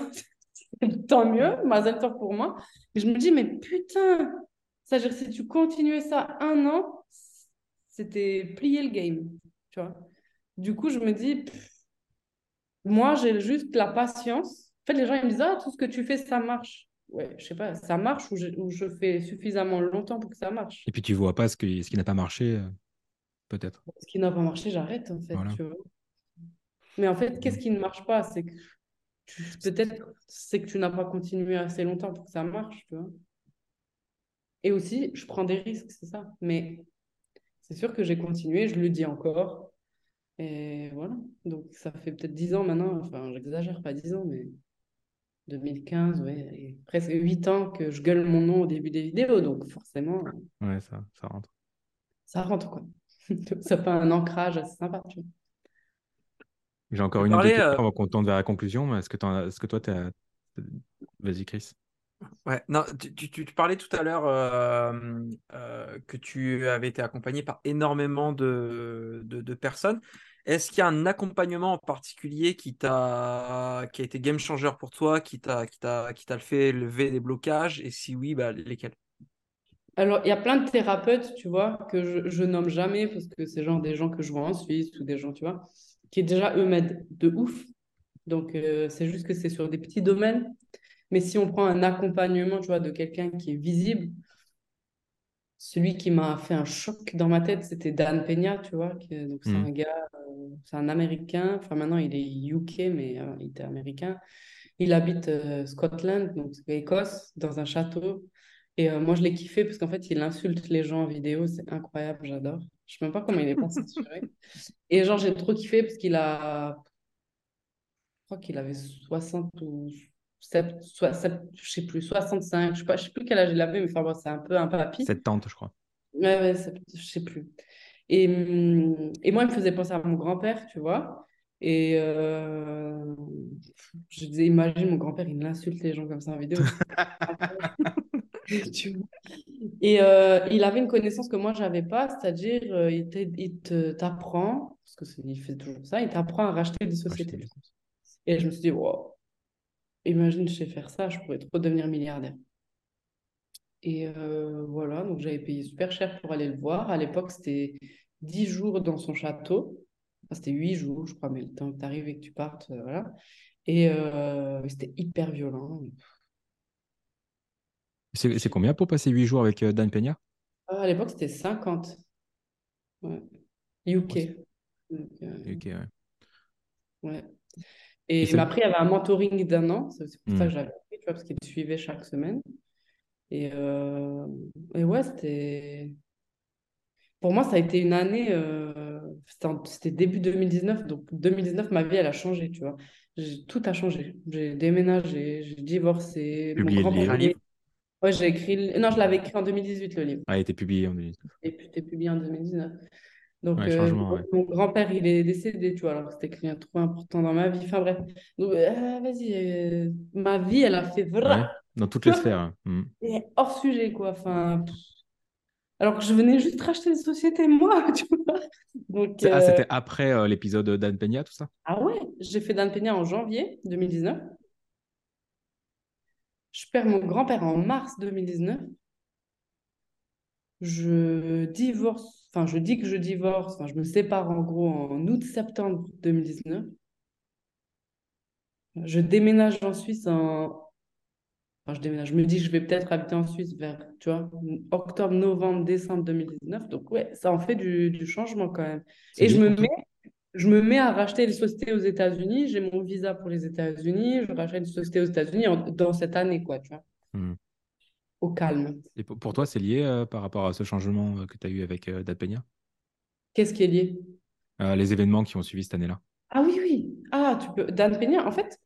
[laughs] tant mieux, Mazel tov pour moi. Mais je me dis, mais putain, c'est-à-dire, si tu continuais ça un an, c'était plier le game, tu vois. Du coup, je me dis, pff, moi, j'ai juste la patience. En fait, les gens, ils me disent, ah, tout ce que tu fais, ça marche. Ouais, je sais pas, ça marche ou je, ou je fais suffisamment longtemps pour que ça marche. Et puis, tu vois pas ce, que- ce qui n'a pas marché, euh, peut-être. Ce qui n'a pas marché, j'arrête, en fait, Voilà. tu vois. Mais en fait, qu'est-ce qui ne marche pas? C'est que peut-être c'est que tu n'as pas continué assez longtemps pour que ça marche, tu vois. Et aussi, je prends des risques, c'est ça. Mais c'est sûr que j'ai continué, je le dis encore. Et voilà. Donc, ça fait peut-être 10 ans maintenant, enfin, j'exagère pas 10 ans, mais 2015, ouais, et presque 8 ans que je gueule mon nom au début des vidéos. Donc, forcément, Ouais, ça, ça rentre. ça rentre, quoi. [laughs] Ça fait un ancrage assez sympa, tu vois. J'ai encore une questions euh, avant qu'on tente vers la conclusion. mais Est-ce que, t'en as- est-ce que toi, tu as. Vas-y, Chris. Ouais, non, tu, tu- parlais tout à l'heure que tu avais été accompagné par énormément de, de, personnes. Est-ce qu'il y a un accompagnement en particulier qui t'a, qui a été game changer pour toi, qui t'a, qui t'a, qui t'a fait lever des blocages? Et si oui, bah, lesquels? Alors, il y a plein de thérapeutes, tu vois, que je, nomme jamais parce que c'est genre des gens que je vois en Suisse ou des gens, tu vois, qui déjà, eux, m'aident de ouf. Donc, c'est juste que c'est sur des petits domaines. Mais si on prend un accompagnement, tu vois, de quelqu'un qui est visible, celui qui m'a fait un choc dans ma tête, c'était Dan Peña, tu vois. qui donc, c'est Mhm. un gars, euh, c'est un Américain. Enfin, maintenant, il est UK, mais euh, il était américain. Il habite euh, Scotland, donc Écosse, dans un château. Et moi, je l'ai kiffé parce qu'en fait, il insulte les gens en vidéo. C'est incroyable, j'adore. Je sais même pas comment il est pas censuré. Et genre, j'ai trop kiffé parce qu'il a. Je crois qu'il avait 60 ou. 7, soit, je sais plus, 65, je sais, pas, je sais plus quel âge il avait, mais enfin, bon, c'est un peu un papy. 70, je crois. Ouais, ouais, je sais plus. Et, hum, et moi, il me faisait penser à mon grand-père, tu vois. Et euh, je disais, imagine, mon grand-père, il insulte les gens comme ça en vidéo. [laughs] Et euh, il avait une connaissance que moi, je n'avais pas, c'est-à-dire, euh, il, il t'apprend, parce qu'il fait toujours ça, il t'apprend à racheter des sociétés. Et je me suis dit, wow, imagine, je sais faire ça, je pourrais trop devenir milliardaire. Et voilà, donc j'avais payé super cher pour aller le voir. À l'époque, c'était 10 jours dans son château c'était huit jours, je crois, mais le temps que tu arrives et que tu partes, euh, voilà. Et euh, c'était hyper violent. C'est combien pour passer huit jours avec euh, Dan Peña? À l'époque, c'était 50. Ouais. UK. UK, ouais. Ouais. Et, et après, il y avait un mentoring d'un an. C'est pour ça que hmm. j'avais pris, tu vois, parce qu'il suivait chaque semaine. Et, et ouais, c'était. Pour moi, ça a été une année c'était début 2019, donc 2019, ma vie, elle a changé, tu vois. Tout a changé. J'ai déménagé, j'ai divorcé. Publié mon grand livre Ouais, j'ai écrit. Non, je l'avais écrit en 2018, le livre. Ah, il était publié en 2019. Et puis, était publié en 2019. Donc, euh, mon grand-père, il est décédé, tu vois, alors c'était quelqu'un trop important dans ma vie. Enfin, bref. Donc, euh, vas-y, euh, ma vie, elle a fait vrai. dans toutes les sphères. Hein. Mm. Et hors sujet, quoi. Enfin, alors que je venais juste racheter une société, moi, [laughs] tu vois. Donc, ah, c'était après l'épisode d'Anne Peña, tout ça? Ah ouais, j'ai fait Dan Peña en janvier 2019. Je perds mon grand-père en mars 2019. Je divorce, enfin, je dis que je divorce, enfin, je me sépare en gros en août-septembre 2019. Je déménage en Suisse en je déménage. Je me dis que je vais peut-être habiter en Suisse vers, tu vois, octobre, novembre, décembre 2019. Donc, ouais, ça en fait du, changement quand même. Et je me, mets, je me mets à racheter les sociétés aux États-Unis. J'ai mon visa pour les États-Unis. Je rachète une société aux États-Unis dans cette année, quoi, tu vois. Hmm. Au calme. Et pour toi, c'est lié euh, par rapport à ce changement euh, que tu as eu avec euh, Peña Qu'est-ce qui est lié? Les événements qui ont suivi cette année-là. Ah oui, oui. Ah, tu peux. Dan Peña, en fait,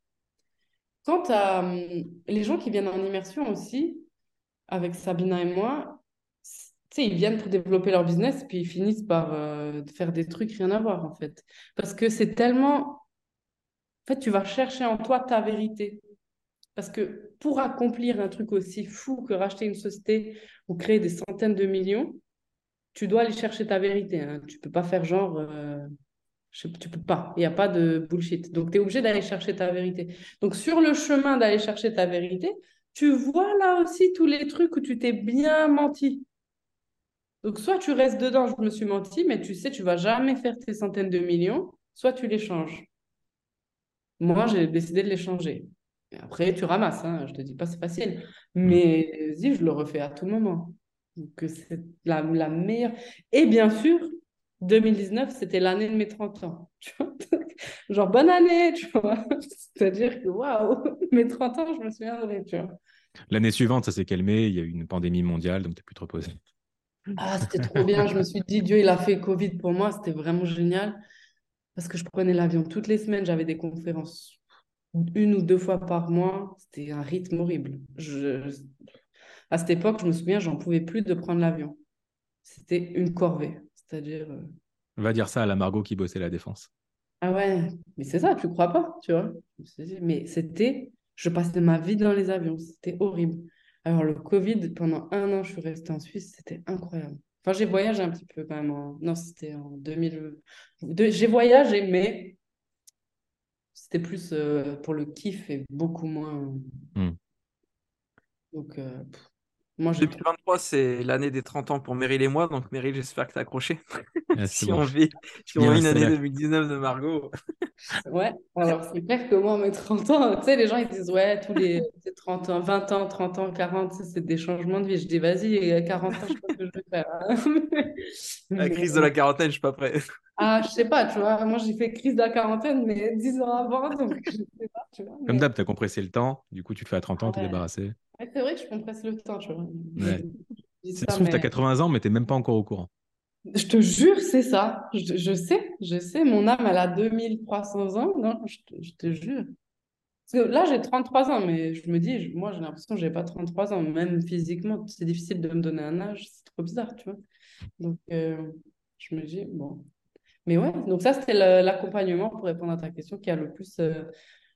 Quant à les gens qui viennent en immersion aussi, avec Sabina et moi, ils viennent pour développer leur business, puis ils finissent par euh, faire des trucs rien à voir, en fait. Parce que c'est tellement... En fait, tu vas chercher en toi ta vérité. Parce que pour accomplir un truc aussi fou que racheter une société ou créer des centaines de millions, tu dois aller chercher ta vérité. Hein. Tu peux pas faire genre... Euh, tu peux pas, il n'y a pas de bullshit. Donc, tu es obligé d'aller chercher ta vérité. Donc, sur le chemin d'aller chercher ta vérité, tu vois là aussi tous les trucs où tu t'es bien menti. Donc, soit tu restes dedans, je me suis menti, mais tu sais, tu vas jamais faire tes centaines de millions, soit tu les changes. Moi, j'ai décidé de les changer. Après, tu ramasses, hein, je te dis pas c'est facile, mais vas je le refais à tout moment. Donc, c'est la, la meilleure. Et bien sûr, 2019, c'était l'année de mes 30 ans. [laughs] Tu vois Genre, bonne année, tu vois. [laughs] C'est-à-dire que, waouh, [laughs] mes 30 ans, je me souviendrai, tu vois. L'année suivante, ça s'est calmé, il y a eu une pandémie mondiale, donc tu pu te reposer. Ah, c'était trop bien. Je me suis dit, Dieu, il a fait Covid pour moi, c'était vraiment génial. Parce que je prenais l'avion toutes les semaines, j'avais des conférences une ou deux fois par mois. C'était un rythme horrible. Je... À cette époque, je me souviens, j'en pouvais plus de prendre l'avion. C'était une corvée. C'est-à-dire. Euh, Va dire ça à la Margot qui bossait la défense. Ah ouais, mais c'est ça, tu crois pas, tu vois. Mais c'était. Je passais ma vie dans les avions, c'était horrible. Alors, le Covid, pendant un an, je suis restée en Suisse, c'était incroyable. Enfin, j'ai voyagé un petit peu quand même. Non, c'était en 2000. J'ai voyagé, mais c'était plus euh, pour le kiff et beaucoup moins. Hmm. Donc, euh, 2023, c'est l'année des 30 ans pour Meryl et moi. Donc, Meryl, j'espère que tu as accroché. [laughs] si on vit, si on vit une année 2019 de Margot. [laughs] Ouais, alors c'est clair que moi, mes 30 ans, tu sais, les gens ils disent, ouais, tous les [laughs] 30 ans, 20 ans, 30 ans, 40, c'est des changements de vie. Je dis, vas-y, 40 ans, je sais pas ce que je vais faire. Hein. la crise de la quarantaine, je suis pas prêt. Ah, je sais pas, tu vois, moi j'ai fait crise de la quarantaine, mais 10 ans avant, donc je sais pas, tu vois. Comme d'hab, tu as compressé le temps, du coup, tu te fais à 30 ans, tu es débarrassé. Ouais, c'est vrai que je compresse le temps, tu vois. Ouais. Ça se trouve, tu as 80 ans, mais tu n'es même pas encore au courant. Je te jure, c'est ça. Je, je, sais, je sais. Mon âme, elle a 2300 ans. Non, je te, je te jure. Parce que là, j'ai 33 ans, mais je me dis, moi, j'ai l'impression que je n'ai pas 33 ans. Même physiquement, c'est difficile de me donner un âge. C'est trop bizarre, tu vois. Donc, euh, je me dis, bon. Mais ouais, donc ça, c'était l'accompagnement pour répondre à ta question qui a le plus euh,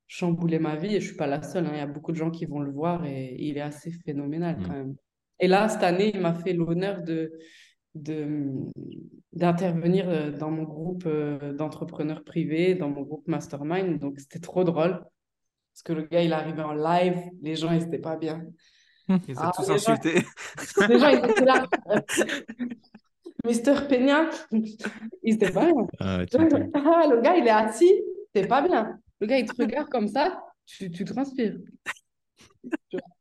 chamboulé ma vie. Et je ne suis pas la seule. Hein. Il y a beaucoup de gens qui vont le voir et il est assez phénoménal quand mmh. même. Et là, cette année, il m'a fait l'honneur de d'intervenir euh, dans mon groupe euh, d'entrepreneurs privés, dans mon groupe Mastermind. Donc, c'était trop drôle. Parce que le gars, il arrivait en live, les gens, ils n'étaient pas bien. Ils ont ah, tous insultés. [laughs] les gens, ils étaient là. Mister Peña, il n'était pas bien. Ah, [laughs] ah, le gars, il est assis, c'est pas bien. Le gars, il te regarde comme ça, tu, tu transpires.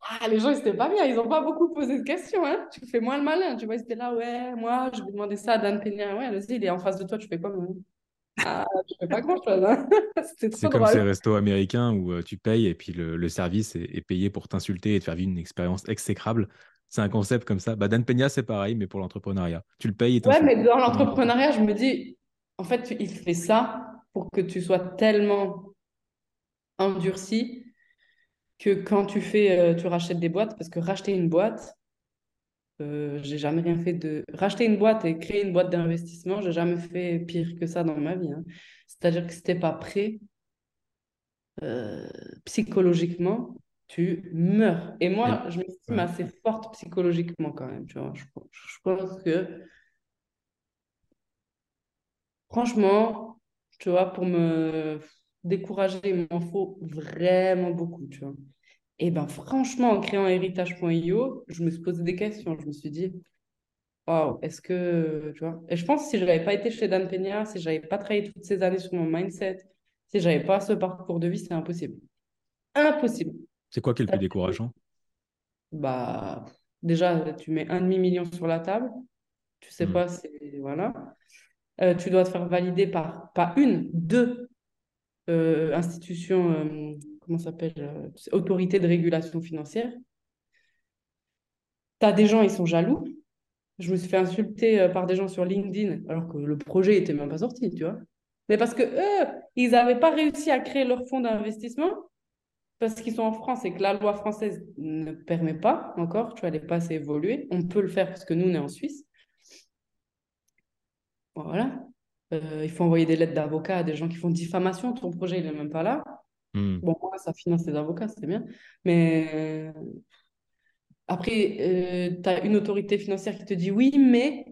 Ah, les gens, ils étaient pas bien. Ils n'ont pas beaucoup posé de questions. Hein. Tu fais moins le malin. Tu vois, ils étaient là, ouais, moi, je vais demander ça à Dan Peña. Ouais, vas-y, il est en face de toi, tu fais quoi ah, tu fais pas grand-chose. Hein. [laughs] C'est comme ces restos américains où euh, tu payes et puis le, le service est, payé pour t'insulter et te faire vivre une expérience exécrable. C'est un concept comme ça. Bah, Dan Peña, c'est pareil, mais pour l'entrepreneuriat. Tu le payes et Ouais, mais dans l'entrepreneuriat, je me dis, en fait, il fait ça pour que tu sois tellement endurci que quand tu fais, euh, tu rachètes des boîtes, parce que racheter une boîte, euh, j'ai jamais rien fait de racheter une boîte et créer une boîte d'investissement, j'ai jamais fait pire que ça dans ma vie. Hein. C'est-à-dire que si t'es pas prêt euh, psychologiquement, tu meurs. Et moi, je m'estime assez forte psychologiquement quand même. Tu vois, je, je pense que franchement, tu vois, pour me décourager, il m'en faut vraiment beaucoup, tu vois. Et ben franchement, en créant héritage.io, je me suis posé des questions. Je me suis dit, waouh, est-ce que, tu vois? Et je pense que si je n'avais pas été chez Dan Peña, si je n'avais pas travaillé toutes ces années sur mon mindset, si je n'avais pas ce parcours de vie, c'est impossible. Impossible. C'est quoi qui est le plus décourageant? Bah, déjà, tu mets un demi-million sur la table. Tu sais hmm. pas, c'est. Voilà. Euh, tu dois te faire valider par, pas une, deux euh, institutions, euh, comment s'appelle, euh, autorité de régulation financière. Tu as des gens, ils sont jaloux. Je me suis fait insulter par des gens sur LinkedIn alors que le projet était même pas sorti, tu vois. Mais parce que eux, ils n'avaient pas réussi à créer leur fonds d'investissement parce qu'ils sont en France et que la loi française ne permet pas encore, tu vois, elle n'est pas assez évoluée. On peut le faire parce que nous, on est en Suisse. Voilà. Euh, il faut envoyer des lettres d'avocats à des gens qui font diffamation. Ton projet, il n'est même pas là. Hmm. Bon, ça finance les avocats, c'est bien. Mais euh, après, euh, tu as une autorité financière qui te dit oui, mais.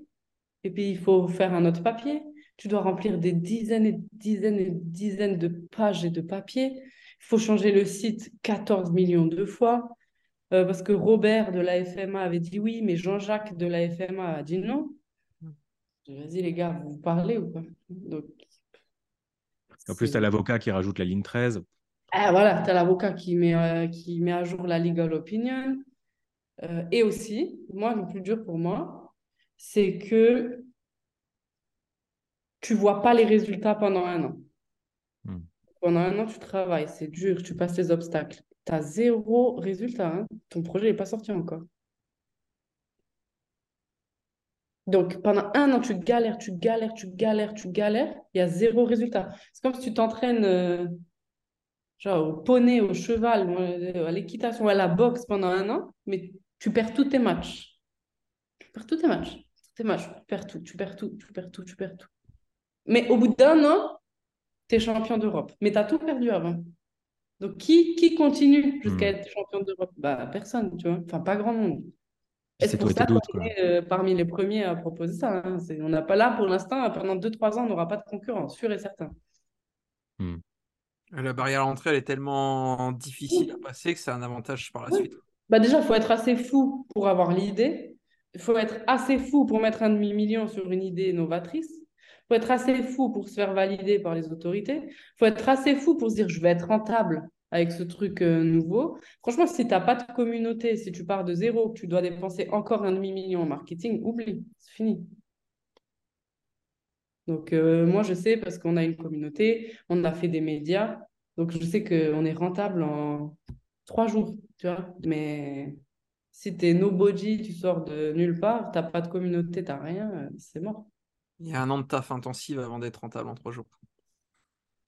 Et puis, il faut faire un autre papier. Tu dois remplir des dizaines et dizaines et dizaines de pages et de papiers. Il faut changer le site 14 millions de fois. parce que Robert de la FMA avait dit oui, mais Jean-Jacques de la FMA a dit non. Vas-y les gars, vous parlez ou pas? En plus, tu as l'avocat qui rajoute la ligne 13. Ah, voilà, tu as l'avocat qui, met, euh, qui met à jour la legal opinion. Euh, et aussi, moi, le plus dur pour moi, c'est que tu vois pas les résultats pendant un an. Hmm. Pendant un an, tu travailles, c'est dur, tu passes les obstacles. Tu as zéro résultat. Hein. Ton projet n'est pas sorti encore. Donc, pendant un an, tu galères, tu galères, tu galères, tu galères, il y a zéro résultat. C'est comme si tu t'entraînes euh, genre au poney, au cheval, euh, à l'équitation, à la boxe pendant un an, mais tu perds tous tes matchs. Tu perds tous tes matchs. Tes matchs, tu perds tout, tu perds tout, tu perds tout, tu perds tout. Mais au bout d'un an, tu es champion d'Europe. Mais tu as tout perdu avant. Donc, qui, qui continue jusqu'à hmm. être champion d'Europe? Bah, Personne, tu vois. Enfin, pas grand monde. C'est pour ça qu'on est euh, parmi les premiers à proposer ça. Hein? On n'a pas là pour l'instant, pendant 2-3 ans, on n'aura pas de concurrence, sûr et certain. Hmm. La barrière à l'entrée, elle est tellement difficile à passer que c'est un avantage par la suite. Bah déjà, il faut être assez fou pour avoir l'idée. Il faut être assez fou pour mettre un demi-million sur une idée novatrice. faut être assez fou pour se faire valider par les autorités. Il faut être assez fou pour se dire, je vais être rentable avec ce truc euh, nouveau. Franchement, si tu n'as pas de communauté, si tu pars de zéro, que tu dois dépenser encore un demi-million en marketing, oublie, c'est fini. Donc, euh, moi, je sais parce qu'on a une communauté, on a fait des médias. Donc, je sais qu'on est rentable en trois jours, tu vois. Mais si tu es nobody, tu sors de nulle part, tu n'as pas de communauté, tu n'as rien, euh, c'est mort. Il y a un an de taf intensif avant d'être rentable en trois jours.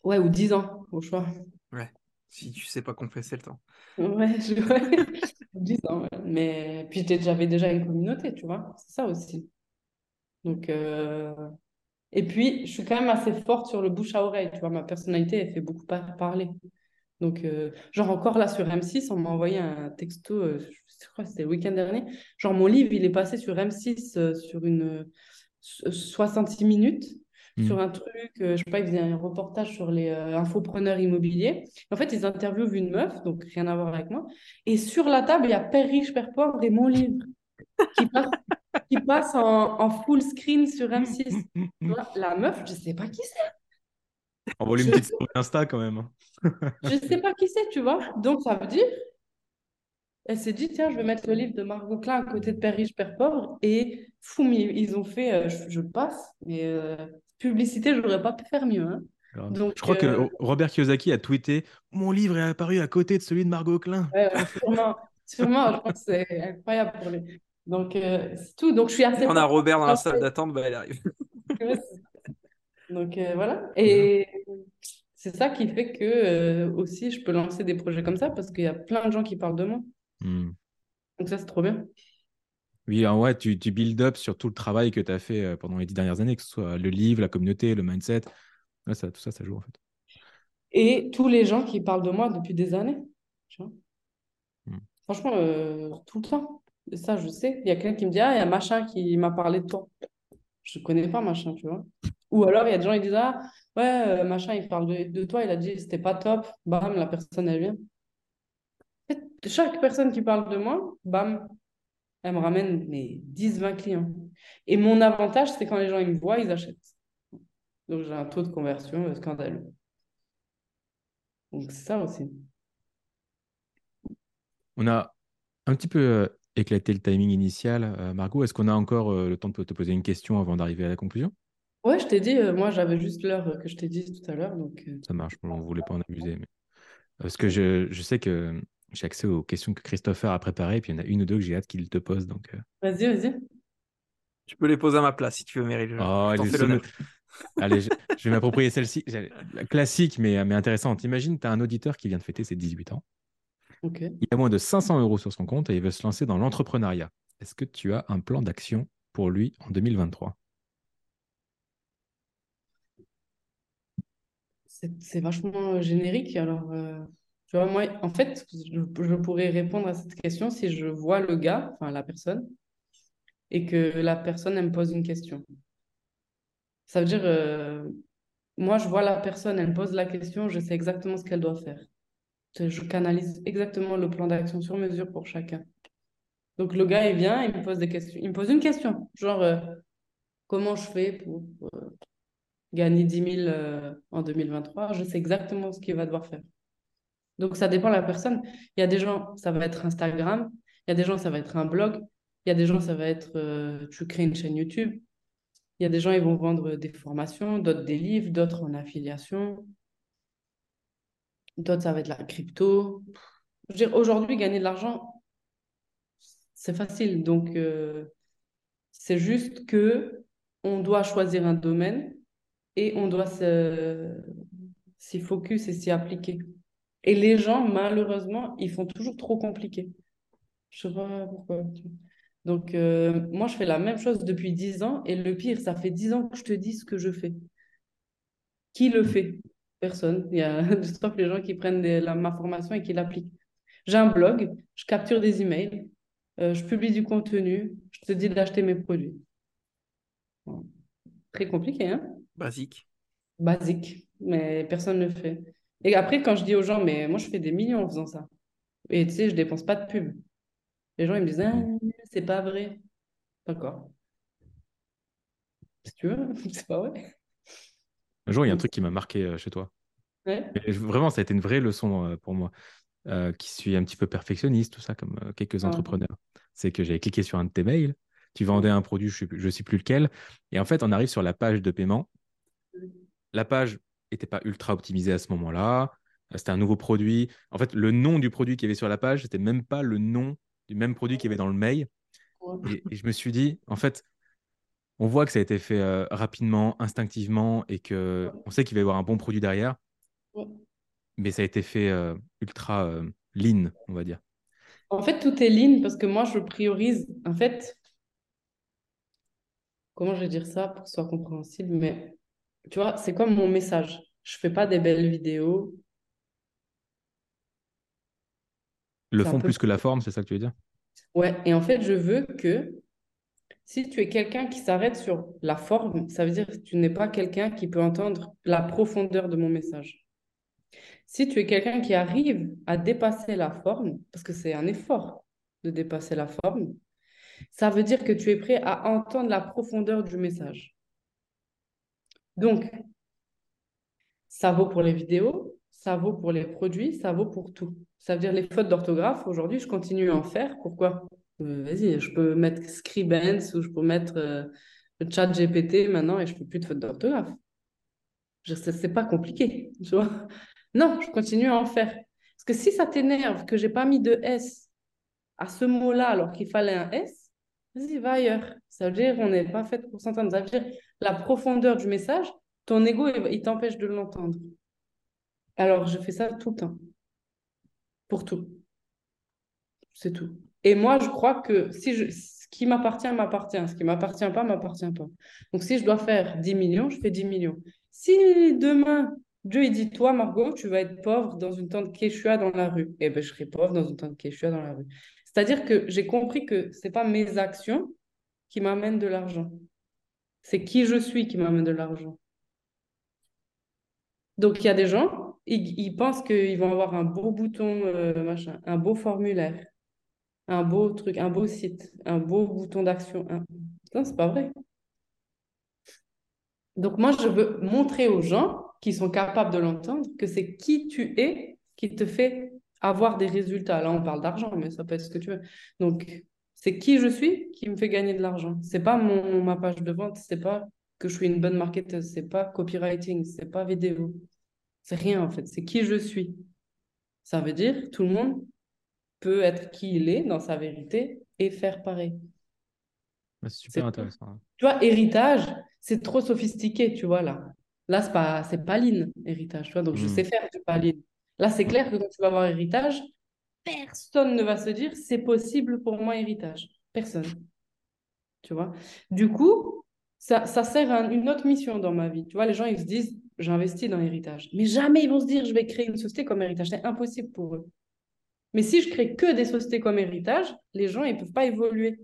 Ouais, ou dix ans, au choix. Ouais, si tu sais pas compresser le temps. Ouais, [laughs] je... ouais. dix ans, ouais. Mais puis j'avais déjà une communauté, tu vois. C'est ça aussi. Donc, euh, et puis, je suis quand même assez forte sur le bouche à oreille, tu vois. Ma personnalité, elle fait beaucoup parler. Donc, euh, genre encore là sur M6, on m'a envoyé un texto, euh, je crois que c'était le week-end dernier. Genre, mon livre, il est passé sur M6 sur une 66 minutes hmm. sur un truc, je sais pas, ils faisaient un reportage sur les infopreneurs immobiliers. En fait, ils interviewent une meuf, donc rien à voir avec moi. Et sur la table, il y a Père riche, Père pauvre et mon livre qui passe qui passe en, full screen sur M6. [laughs] La meuf, je sais pas qui c'est. Envoie une petite story Insta quand même. Hein. [laughs] je sais pas qui c'est, tu vois. Donc ça veut dire, elle s'est dit, tiens, je vais mettre le livre de Margot Klein à côté de Père riche, Père pauvre. Et fou, ils ont fait, euh, je, passe, mais euh, publicité, je n'aurais pas pu faire mieux. Hein. Donc, je crois que euh, Robert Kiyosaki a tweeté Mon livre est apparu à côté de celui de Margot Klein. Ouais, sûrement, sûrement, je pense que c'est incroyable pour les. Donc, euh, c'est tout. Donc, je suis assez. On a Robert dans la salle d'attente, bah, elle arrive. Donc, euh, voilà. Et c'est ça qui fait que euh, aussi, je peux lancer des projets comme ça parce qu'il y a plein de gens qui parlent de moi. Hmm. Donc, ça, c'est trop bien. Oui, en ouais, tu, tu build up sur tout le travail que tu as fait pendant les dix dernières années, que ce soit le livre, la communauté, le mindset. ça, tout ça, ça joue en fait. Et tous les gens qui parlent de moi depuis des années. Tu vois hmm. Franchement, tout le temps. Ça, je sais. Il y a quelqu'un qui me dit Ah, il y a machin qui m'a parlé de toi. Je connais pas machin, tu vois. Ou alors, il y a des gens qui disent Ah, ouais, euh, machin, il parle de, toi, il a dit C'était pas top. Bam, la personne, elle vient. chaque personne qui parle de moi, bam, elle me ramène mes 10-20 clients. Et mon avantage, c'est quand les gens ils me voient, ils achètent. Donc, j'ai un taux de conversion scandaleux. Donc, c'est ça aussi. On a un petit peu éclater le timing initial. Euh, Margot, est-ce qu'on a encore euh, le temps de te poser une question avant d'arriver à la conclusion? Ouais, je t'ai dit, euh, moi j'avais juste l'heure que je t'ai dit tout à l'heure. Donc... Ça marche, on ne voulait pas en abuser. Mais... Parce que je, je sais que j'ai accès aux questions que Christopher a préparées, et puis il y en a une ou deux que j'ai hâte qu'il te pose. Donc... Vas-y, vas-y. Tu peux les poser à ma place si tu veux, Meryl. Oh, allez, je, je, vais m'approprier celle-ci. Classique, mais, mais intéressante. Imagine, tu as un auditeur qui vient de fêter ses 18 ans. Il a moins de 500 euros sur son compte et il veut se lancer dans l'entrepreneuriat. Est-ce que tu as un plan d'action pour lui en 2023 C'est vachement générique. Alors, euh, tu vois, moi, en fait, je, pourrais répondre à cette question si je vois le gars, enfin la personne, et que la personne, elle me pose une question. Ça veut dire, euh, moi, je vois la personne, elle me pose la question, je sais exactement ce qu'elle doit faire je canalise exactement le plan d'action sur mesure pour chacun. Donc le gars, il vient, il me pose des questions. Il me pose une question, genre euh, comment je fais pour euh, gagner 10 000 euh, en 2023 Je sais exactement ce qu'il va devoir faire. Donc ça dépend de la personne. Il y a des gens, ça va être Instagram. Il y a des gens, ça va être un blog. Il y a des gens, ça va être tu crées une chaîne YouTube. Il y a des gens, ils vont vendre des formations, d'autres des livres, d'autres en affiliation. D'autres, ça va être la crypto. Aujourd'hui, gagner de l'argent, c'est facile. Donc, euh, c'est juste que on doit choisir un domaine et on doit s'y focus et s'y appliquer. Et les gens, malheureusement, ils font toujours trop compliqué. Je sais pas pourquoi. Donc, euh, moi, je fais la même chose depuis 10 ans. Et le pire, ça fait 10 ans que je te dis ce que je fais. Qui le fait? Personne. Il y a [laughs] sauf les gens qui prennent la, ma formation et qui l'appliquent. J'ai un blog, je capture des emails, euh, je publie du contenu, je te dis d'acheter mes produits. Très compliqué, hein? Basique. Basique, mais personne ne le fait. Et après, quand je dis aux gens, mais moi, je fais des millions en faisant ça. Et tu sais, je dépense pas de pub. Les gens, ils me disent, ah, c'est pas vrai. D'accord. Si tu veux, [laughs] c'est pas vrai. Un jour, il y a un truc qui m'a marqué euh, chez toi. Ouais. Et vraiment, ça a été une vraie leçon euh, pour moi, euh, qui suis un petit peu perfectionniste, tout ça, comme euh, quelques Ah. entrepreneurs. C'est que j'avais cliqué sur un de tes mails, tu vendais un produit, je ne sais plus lequel, et en fait, on arrive sur la page de paiement. La page n'était pas ultra optimisée à ce moment-là. C'était un nouveau produit. En fait, le nom du produit qu'il y avait sur la page, c'était même pas le nom du même produit qu'il y avait dans le mail. Ouais. Et, et je me suis dit, en fait, on voit que ça a été fait euh, rapidement, instinctivement, et que on sait qu'il va y avoir un bon produit derrière, Ouais. mais ça a été fait euh, ultra euh, lean, on va dire. En fait, tout est ligne parce que moi, je priorise. En fait, comment je vais dire ça pour que ce soit compréhensible, mais tu vois, c'est comme mon message? Je fais pas des belles vidéos. Le fond peu- plus que la forme, c'est ça que tu veux dire? Ouais, et en fait, je veux que si tu es quelqu'un qui s'arrête sur la forme, ça veut dire que tu n'es pas quelqu'un qui peut entendre la profondeur de mon message. Si tu es quelqu'un qui arrive à dépasser la forme, parce que c'est un effort de dépasser la forme, ça veut dire que tu es prêt à entendre la profondeur du message. Donc, ça vaut pour les vidéos, ça vaut pour les produits, ça vaut pour tout. Ça veut dire les fautes d'orthographe, aujourd'hui, je continue à en faire. Pourquoi? Euh, vas-y, je peux mettre Scribens ou je peux mettre euh, le chat GPT maintenant et je fais plus de fautes d'orthographe. C'est pas compliqué, [laughs] tu vois. Non, je continue à en faire. Parce que si ça t'énerve que j'ai pas mis de S à ce mot-là alors qu'il fallait un S, vas-y, va ailleurs. Ça veut dire on n'est pas fait pour s'entendre. Ça veut dire la profondeur du message, ton ego, il, t'empêche de l'entendre. Alors, je fais ça tout le temps. Pour tout. C'est tout. Et moi, je crois que si ce qui m'appartient, m'appartient. Ce qui m'appartient pas, m'appartient pas. Donc, si je dois faire 10 millions, je fais 10 millions. Si demain, Dieu il dit, toi, Margot, tu vas être pauvre dans une tente Quechua dans la rue, eh ben, je serai pauvre dans une tente Quechua dans la rue. C'est-à-dire que j'ai compris que c'est pas mes actions qui m'amènent de l'argent. C'est qui je suis qui m'amène de l'argent. Donc, il y a des gens, ils, ils pensent qu'ils vont avoir un beau bouton, euh, machin, un beau formulaire, un beau truc, un beau site, un beau bouton d'action. un- Non, c'est pas vrai. Donc, moi, je veux montrer aux gens qui sont capables de l'entendre que c'est qui tu es qui te fait avoir des résultats. Là, on parle d'argent, mais ça peut être ce que tu veux. Donc, c'est qui je suis qui me fait gagner de l'argent. C'est pas mon, ma page de vente, c'est pas que je suis une bonne marketeuse, c'est pas copywriting, c'est pas vidéo. C'est rien en fait, c'est qui je suis. Ça veut dire tout le monde peut être qui il est dans sa vérité et faire pareil. Ouais, C'est super intéressant. Tu vois, héritage, c'est trop sophistiqué, tu vois, là. Là, c'est pas, c'est pas lean, héritage, tu vois, donc je Mm. sais faire du pas lean. Là, c'est clair que quand tu vas avoir héritage, personne ne va se dire c'est possible pour moi héritage. Personne. Tu vois? Du coup, ça, ça sert à une autre mission dans ma vie. Tu vois, les gens, ils se disent j'investis dans héritage. Mais jamais ils vont se dire je vais créer une société comme héritage. C'est impossible pour eux. Mais si je crée que des sociétés comme héritage, les gens, ils peuvent pas évoluer.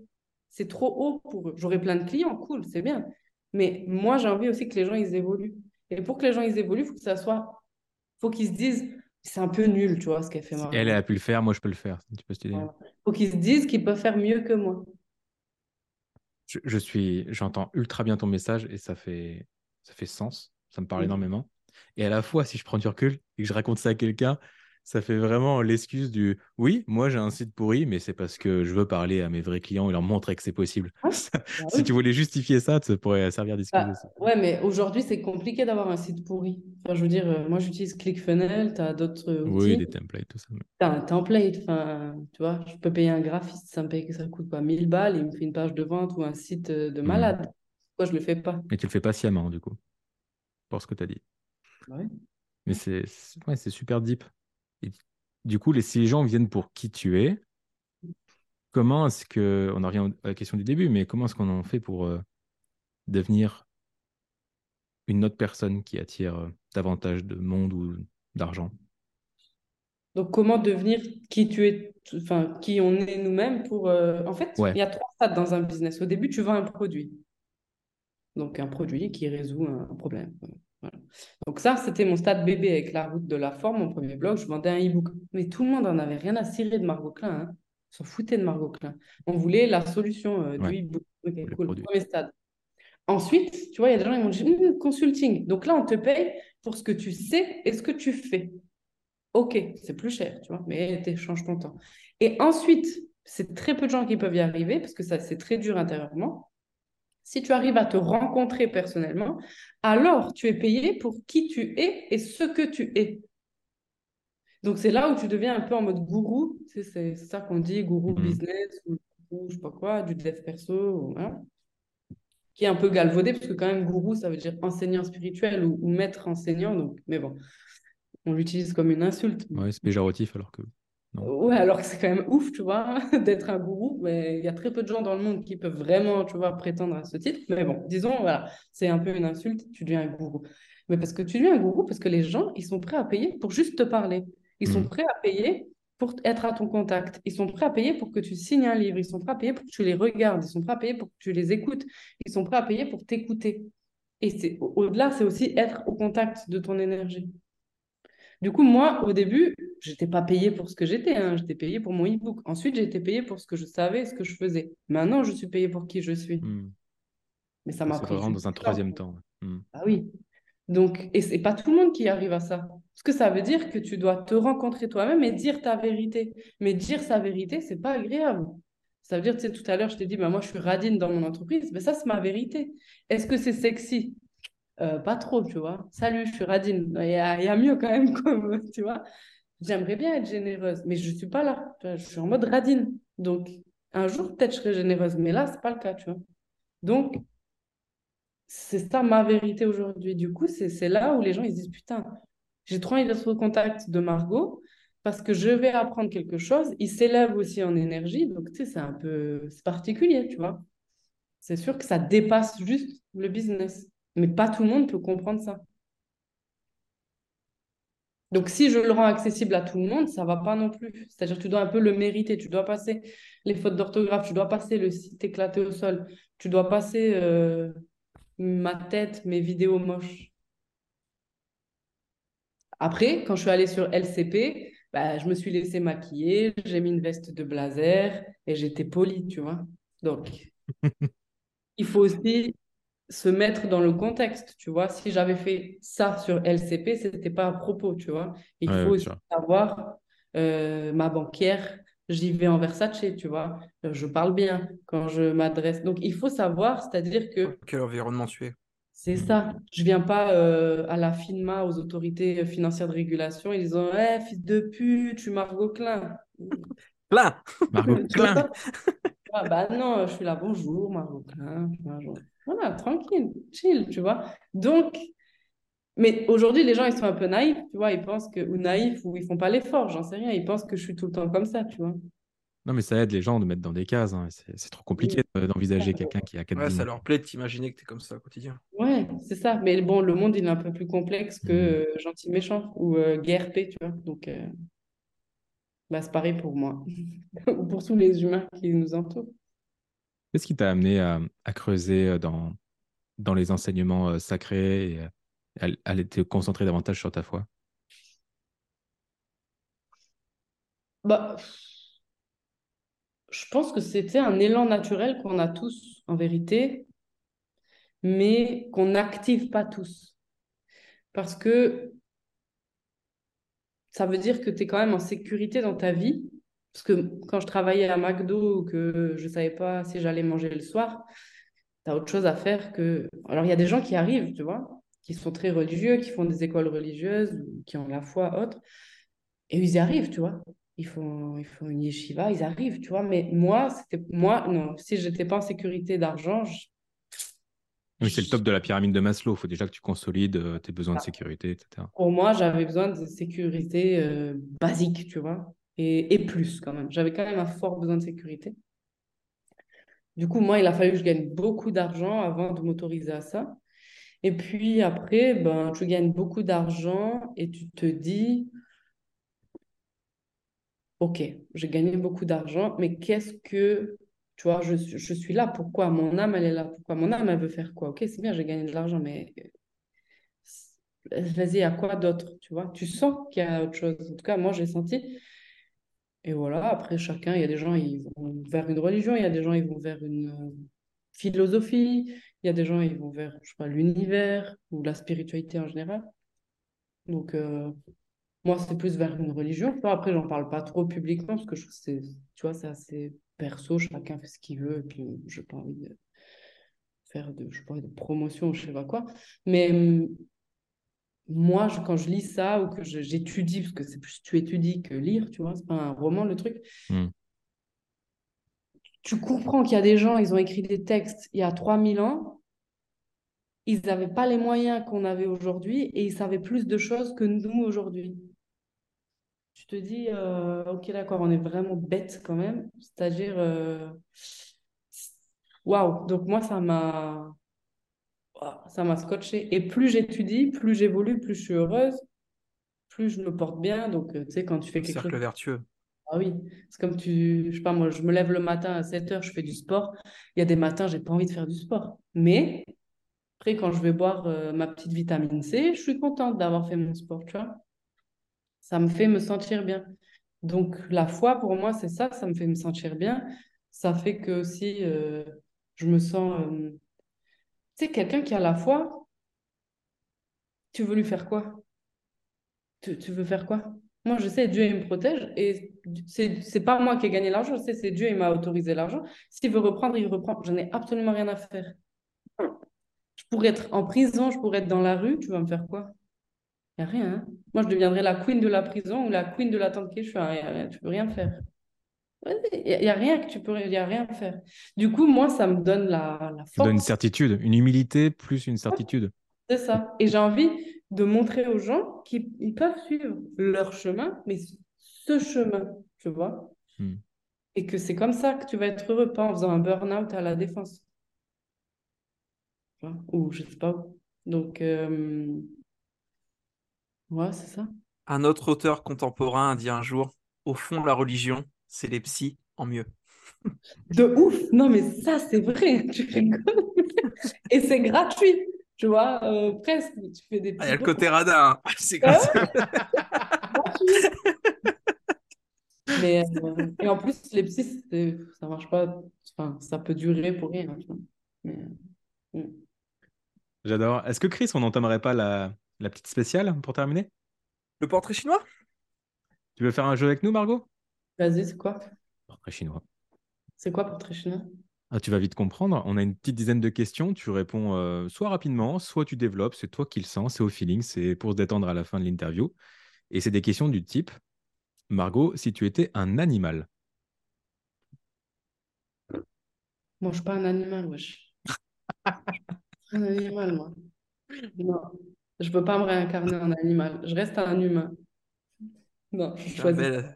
C'est trop haut pour eux. J'aurai plein de clients, cool, c'est bien. Mais moi, j'ai envie aussi que les gens, ils évoluent. Et pour que les gens, ils évoluent, il faut que ça soit... faut qu'ils se disent, c'est un peu nul, tu vois, ce qu'elle fait elle, elle a pu le faire, moi je peux le faire. Tu peux. Voilà. faut qu'ils se disent qu'ils peuvent faire mieux que moi. Je, je suis, j'entends ultra bien ton message et ça fait, ça fait sens. Ça me parle énormément. Et à la fois, si je prends du recul et que je raconte ça à quelqu'un, ça fait vraiment l'excuse du oui, moi j'ai un site pourri, mais c'est parce que je veux parler à mes vrais clients et leur montrer que c'est possible. [laughs] Si bah oui. tu voulais justifier ça, ça pourrait servir d'excuse Bah, ouais, mais aujourd'hui, c'est compliqué d'avoir un site pourri. Enfin, je veux dire, euh, moi, j'utilise ClickFunnels, tu as d'autres euh, Oui, outils. des templates, tout ça. mais- Tu as un template, enfin, tu vois, je peux payer un graphiste, ça me paye que ça coûte pas 1000 balles, il me fait une page de vente ou un site euh, de Mhm. malade. Pourquoi je le fais pas? Mais tu le fais patiemment, du coup, pour ce que tu as dit. Ouais. Mais c'est c'est- ouais, c'est super deep. Et du coup, les, si les gens viennent pour qui tu es, comment est-ce que, on en revient à la question du début, mais comment est-ce qu'on en fait pour euh, devenir une autre personne qui attire euh, davantage de monde ou d'argent? Donc, comment devenir qui tu es, enfin, qui on est nous-mêmes pour. euh, En fait, Ouais. il y a trois stades dans un business. Au début, tu vends un produit. Donc, un produit qui résout un un problème. Voilà. Donc, ça, c'était mon stade bébé avec la route de la forme, mon premier blog. Je vendais un e-book. Mais tout le monde en avait rien à cirer de Margot Klein. Hein. On s'en foutait de Margot Klein. On voulait la solution euh, du Ouais. e-book. Ok, Le cool. Premier stade. ensuite, tu vois, il y a des gens qui vont dire hum, consulting. Donc là, on te paye pour ce que tu sais et ce que tu fais. Ok, c'est plus cher, tu vois, mais tu échanges ton temps. Et ensuite, c'est très peu de gens qui peuvent y arriver parce que ça, c'est très dur intérieurement. Si tu arrives à te rencontrer personnellement, alors tu es payé pour qui tu es et ce que tu es. Donc c'est là où tu deviens un peu en mode gourou, c'est ça qu'on dit, gourou mhm. business ou gourou, je sais pas quoi, du dev perso, hein, qui est un peu galvaudé parce que quand même gourou ça veut dire enseignant spirituel ou, maître enseignant, donc mais bon, on l'utilise comme une insulte. Ouais, c'est péjoratif alors que. Ouais, alors que c'est quand même ouf, tu vois, [laughs] d'être un gourou. Mais il y a très peu de gens dans le monde qui peuvent vraiment, tu vois, prétendre à ce titre. Mais bon, disons, voilà, c'est un peu une insulte, tu deviens un gourou. Mais parce que tu deviens un gourou, parce que les gens, ils sont prêts à payer pour juste te parler. Ils sont mm. prêts à payer pour être à ton contact. Ils sont prêts à payer pour que tu signes un livre. Ils sont prêts à payer pour que tu les regardes. Ils sont prêts à payer pour que tu les écoutes. Ils sont prêts à payer pour t'écouter. Et c'est au-delà, c'est aussi être au contact de ton énergie. Du coup, moi, au début, je n'étais pas payée pour ce que j'étais. Hein. J'étais payée pour mon e-book. Ensuite, j'ai été payée pour ce que je savais, ce que je faisais. Maintenant, je suis payée pour qui je suis. Mm. Mais ça m'a pris. vraiment dans un troisième temps. Mm. Ah oui. Donc, et c'est pas tout le monde qui arrive à ça. Parce que ça veut dire que tu dois te rencontrer toi-même et dire ta vérité. Mais dire sa vérité, c'est pas agréable. Ça veut dire, tu sais, tout à l'heure, je t'ai dit, bah, moi, je suis radine dans mon entreprise. Mais ça, c'est ma vérité. Est-ce que c'est sexy? Euh, Pas trop, tu vois. Salut, je suis radine. Il y a, mieux quand même, [laughs] comme, tu vois. J'aimerais bien être généreuse, mais je ne suis pas là. Je suis en mode radine. Donc, un jour, peut-être, je serai généreuse. Mais là, ce n'est pas le cas, tu vois. Donc, c'est ça ma vérité aujourd'hui. Du coup, c'est là où les gens ils se disent Putain, j'ai trop envie d'être au contact de Margot parce que je vais apprendre quelque chose. Il s'élève aussi en énergie. Donc, tu sais, c'est un peu particulier, tu vois. C'est sûr que ça dépasse juste le business. Mais pas tout le monde peut comprendre ça. Donc, si je le rends accessible à tout le monde, ça va pas non plus. C'est-à-dire que tu dois un peu le mériter. Tu dois passer les fautes d'orthographe, tu dois passer le site éclaté au sol, tu dois passer. Euh, ma tête, mes vidéos moches. Après, quand je suis allée sur LCP, bah, je me suis laissée maquiller, j'ai mis une veste de blazer et j'étais polie, tu vois. Donc, [laughs] il faut aussi se mettre dans le contexte, tu vois. Si j'avais fait ça sur LCP, ce n'était pas à propos, tu vois. Il faut aussi savoir euh, ma banquière, j'y vais en Versace, tu vois. Je parle bien quand je m'adresse. Donc, il faut savoir, c'est-à-dire que... Quel environnement tu es C'est ça. Je viens pas euh, à la FINMA, aux autorités financières de régulation, ils disent hey, fils de pute, tu Margot Klein. [laughs] Klein Margot [laughs] Klein ah, Bah non, je suis là, bonjour Margot Klein. Voilà, tranquille, chill, tu vois. Donc, mais aujourd'hui, les gens, ils sont un peu naïfs, tu vois, ils pensent que, ou naïfs, ou ils font pas l'effort, j'en sais rien, ils pensent que je suis tout le temps comme ça, tu vois. Non, mais ça aide les gens de mettre dans des cases. Hein. C'est trop compliqué d'envisager quelqu'un qui a quatre Ouais, ça leur plaît de t'imaginer que tu es comme ça au quotidien. Ouais, c'est ça. Mais bon, le monde, il est un peu plus complexe que mmh. euh, gentil méchant ou euh, GRP, tu vois. Donc, euh, bah, c'est pareil pour moi, [laughs] ou pour tous les humains qui nous entourent. Qu'est-ce qui t'a amené à, à, creuser dans, dans les enseignements sacrés et elle, elle était concentrée davantage sur ta foi? Bah, Je pense que c'était un élan naturel qu'on a tous, en vérité, mais qu'on n'active pas tous. Parce que ça veut dire que tu es quand même en sécurité dans ta vie. Parce que quand je travaillais à McDo ou que je ne savais pas si j'allais manger le soir, tu as autre chose à faire que... Alors, il y a des gens qui arrivent, tu vois, qui sont très religieux, qui font des écoles religieuses, qui ont la foi autre. Et ils y arrivent, tu vois. Ils font, ils font une yeshiva, ils arrivent, tu vois. Mais moi, c'était moi, non, si je n'étais pas en sécurité d'argent, Oui, c'est le top de la pyramide de Maslow. Il faut déjà que tu consolides euh, tes besoins de sécurité, etc. Pour moi, j'avais besoin de sécurité euh, basique, tu vois, et, plus quand même. J'avais quand même un fort besoin de sécurité. Du coup, moi, il a fallu que je gagne beaucoup d'argent avant de m'autoriser à ça. Et puis après, ben, tu gagnes beaucoup d'argent et tu te dis, OK, j'ai gagné beaucoup d'argent, mais qu'est-ce que, tu vois, je, je, suis là, pourquoi mon âme, elle est là, pourquoi mon âme, elle veut faire quoi? OK, c'est bien, j'ai gagné de l'argent, mais vas-y, à quoi d'autre, tu vois? Tu sens qu'il y a autre chose. En tout cas, moi, j'ai senti. Et voilà, après, chacun, il y a des gens, ils vont vers une religion, il y a des gens, ils vont vers une philosophie, Il y a des gens, ils vont vers, je sais l'univers ou la spiritualité en général. Donc, euh, moi, c'est plus vers une religion. Après, j'en parle pas trop publiquement parce que je trouve c'est, tu vois, c'est assez perso. Chacun fait ce qu'il veut. Et puis, je n'ai pas envie de faire de, je sais pas, de promotion je sais pas quoi. Mais moi, je, quand je lis ça ou que j'étudie, parce que c'est plus tu étudies que lire, tu vois, c'est pas un roman le truc. Hmm. Tu comprends qu'il y a des gens, ils ont écrit des textes il y a 3000 ans, ils n'avaient pas les moyens qu'on avait aujourd'hui et ils savaient plus de choses que nous aujourd'hui. Tu te dis, euh, ok, d'accord, on est vraiment bête quand même. C'est-à-dire, euh, waouh, donc moi, ça m'a ça m'a scotché. Et plus j'étudie, plus j'évolue, plus je suis heureuse, plus je me porte bien. Donc, euh, tu sais, quand tu fais quelque Cercle chose. vertueux. Ah oui, c'est comme tu. Je sais pas, moi, je me lève le matin à 7 heures, je fais du sport. Il y a des matins, j'ai pas envie de faire du sport. Mais après, quand je vais boire euh, ma petite vitamine C, je suis contente d'avoir fait mon sport, tu vois. Ça me fait me sentir bien. Donc, la foi, pour moi, c'est ça, ça me fait me sentir bien. Ça fait que aussi, euh, je me sens c'est quelqu'un qui a la foi, tu veux lui faire quoi? Tu, veux faire quoi? Moi, je sais, Dieu, il me protège et c'est pas moi qui ai gagné l'argent, je sais, c'est Dieu, il m'a autorisé l'argent. S'il veut reprendre, il reprend. Je n'ai absolument rien à faire. Je pourrais être en prison, je pourrais être dans la rue, tu vas me faire quoi? Il n'y a rien. Hein. moi, je deviendrais la queen de la prison ou la queen de la tente que je suis. Tu peux rien faire. Il n'y a, rien que tu peux, y a rien à faire. Du coup, moi, ça me donne la, la force. donne une certitude, une humilité plus une certitude. C'est ça. Et j'ai envie de montrer aux gens qu'ils peuvent suivre leur chemin, mais ce chemin, tu vois. Hmm. Et que c'est comme ça que tu vas être heureux, pas en faisant un burn-out à la défense. Ou je sais pas Donc, euh... ouais, c'est ça. Un autre auteur contemporain a dit un jour, au fond, la religion, c'est les psys en mieux. [laughs] De ouf Non, mais ça, c'est vrai, tu rigoles. [laughs] Et c'est gratuit, tu vois, euh, presque. Tu fais des ah, Il y a le côté radin, hein. [laughs] c'est comme ça. mais, euh, et en plus, les psys, ça marche pas, enfin, ça peut durer pour rien. Euh, hmm. J'adore. Est-ce que Chris, on n'entamerait pas la, la petite spéciale pour terminer? Le portrait chinois? Tu veux faire un jeu avec nous, Margot? Vas-y, c'est quoi? Portrait chinois. C'est quoi portrait chinois? Ah, Tu vas vite comprendre. On a une petite dizaine de questions. Tu réponds euh, soit rapidement, soit tu développes. C'est toi qui le sens, c'est au feeling, c'est pour se détendre à la fin de l'interview. Et c'est des questions du type Margot, si tu étais un animal Moi, je suis pas un animal, wesh. un animal, moi. Non, je peux pas me réincarner en animal. Je reste un humain. Non,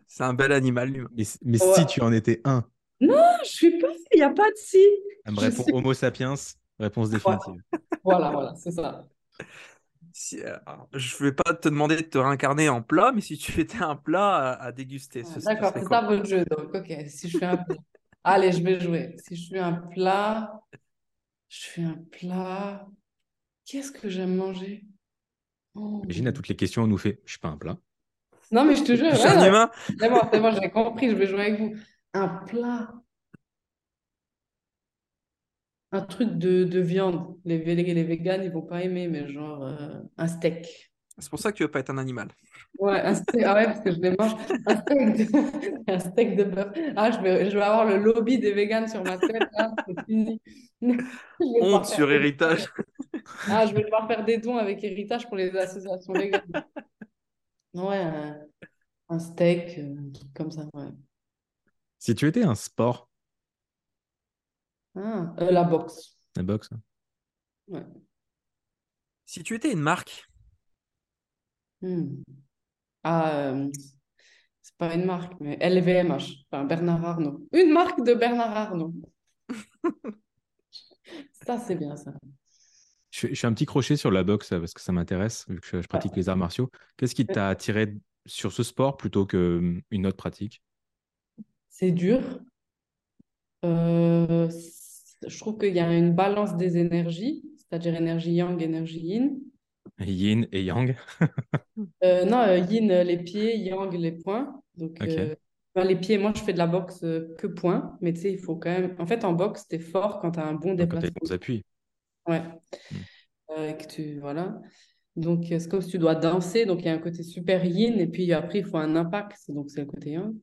c'est un, bel animal, Mais, si tu en étais un Non, je suis pas. Il n'y a pas de si. Elle me répond Homo sapiens, réponse définitive. Voilà, voilà, c'est ça. Si, euh, je ne vais pas te demander de te réincarner en plat, mais si tu étais un plat à, déguster. D'accord, c'est ça votre jeu. Donc, ok, si je suis un plat. Allez, je vais jouer. Si je suis un plat, je suis un plat. Qu'est-ce que j'aime manger? Oh. Imagine à toutes les questions, on nous fait Je suis pas un plat. Non, mais je te jure. Je suis un humain. C'est bon, c'est bon, j'ai compris, je vais jouer avec vous. Un plat. Un truc de, de viande. Les, les, les véganes, ils vont pas aimer, mais genre euh, un steak. C'est pour ça que tu veux pas être un animal. Ouais, un steak, ah ouais, parce que je les mange. Un steak de, [laughs] un steak de bœuf. Ah, je vais, je vais avoir le lobby des véganes sur ma tête. c'est fini. [laughs] Honte sur héritage. [laughs] Ah, je vais devoir faire des dons avec héritage pour les associations véganes. Ouais, un, steak, euh, un truc comme ça, ouais. Si tu étais un sport, Ah, euh, la boxe. la boxe, hein. Ouais. Si tu étais une marque, Hmm. Ah, euh, c'est pas une marque, mais LVMH, enfin Bernard Arnault. Une marque de Bernard Arnault. [laughs] Ça, c'est bien ça. Je, suis un petit crochet sur la boxe parce que ça m'intéresse, vu que je, pratique les arts martiaux. Qu'est-ce qui t'a attiré sur ce sport plutôt qu'une hum, autre pratique? C'est dur. Euh, je trouve qu'il y a une balance des énergies, c'est-à-dire énergie yang, énergie yin. Yin et yang [laughs] euh, Non, euh, yin les pieds, yang les poings. Donc, les pieds, moi je fais de la boxe que poings, mais tu sais, il faut quand même. En fait, en boxe, tu es fort quand tu as un bon déplacement. Quand tu as appuis. Ouais. Mm. Euh, que tu, voilà. Donc, c'est comme si tu dois danser. Donc, il y a un côté super yin. Et puis, après, il faut un impact. Donc, c'est le côté yang.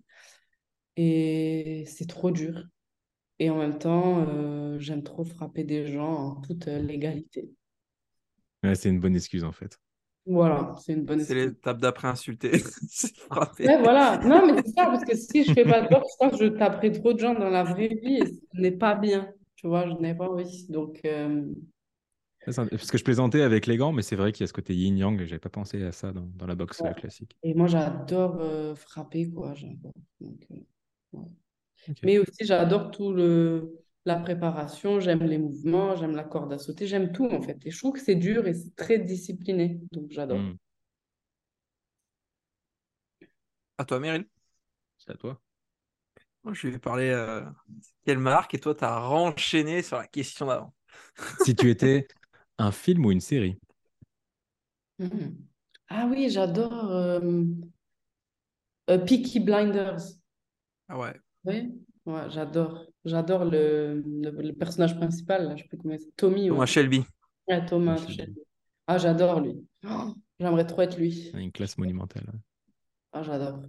Et c'est trop dur. Et en même temps, euh, j'aime trop frapper des gens en toute euh, légalité. Ouais, c'est une bonne excuse en fait. Voilà, c'est une bonne C'est excuse. l'étape d'après insulter. c'est [laughs] frapper. Ouais, voilà. Non, mais c'est ça, parce que si je fais pas de boxe, je pense que je taperai trop de gens dans la vraie vie et ce n'est pas bien. Tu vois, je n'ai pas envie. Donc, euh, Parce que je plaisantais avec les gants, mais c'est vrai qu'il y a ce côté yin-yang et j'avais pas pensé à ça dans, dans la boxe Ouais. classique. et moi, j'adore euh, frapper, quoi. Donc, euh, ouais. Mais aussi, j'adore tout le la préparation, j'aime les mouvements, j'aime la corde à sauter, j'aime tout en fait. Et je trouve que c'est dur et c'est très discipliné. Donc, j'adore. Hmm, À toi, Meryl. c'est à toi. Moi, je vais parler euh, quelle marque et toi, tu as renchaîné sur la question d'avant. [laughs] si tu étais un film ou une série Mhm. Ah oui, j'adore euh, euh, Peaky Blinders. Ah ouais. Oui, ouais, j'adore. J'adore le, le, le personnage principal, là, je sais plus comment il s'appelle. Tommy, Thomas ouais. Shelby. Ouais, Thomas Shelby. Shelby. Ah, j'adore lui. Oh, j'aimerais trop être lui. Une classe monumentale. Ah, j'adore.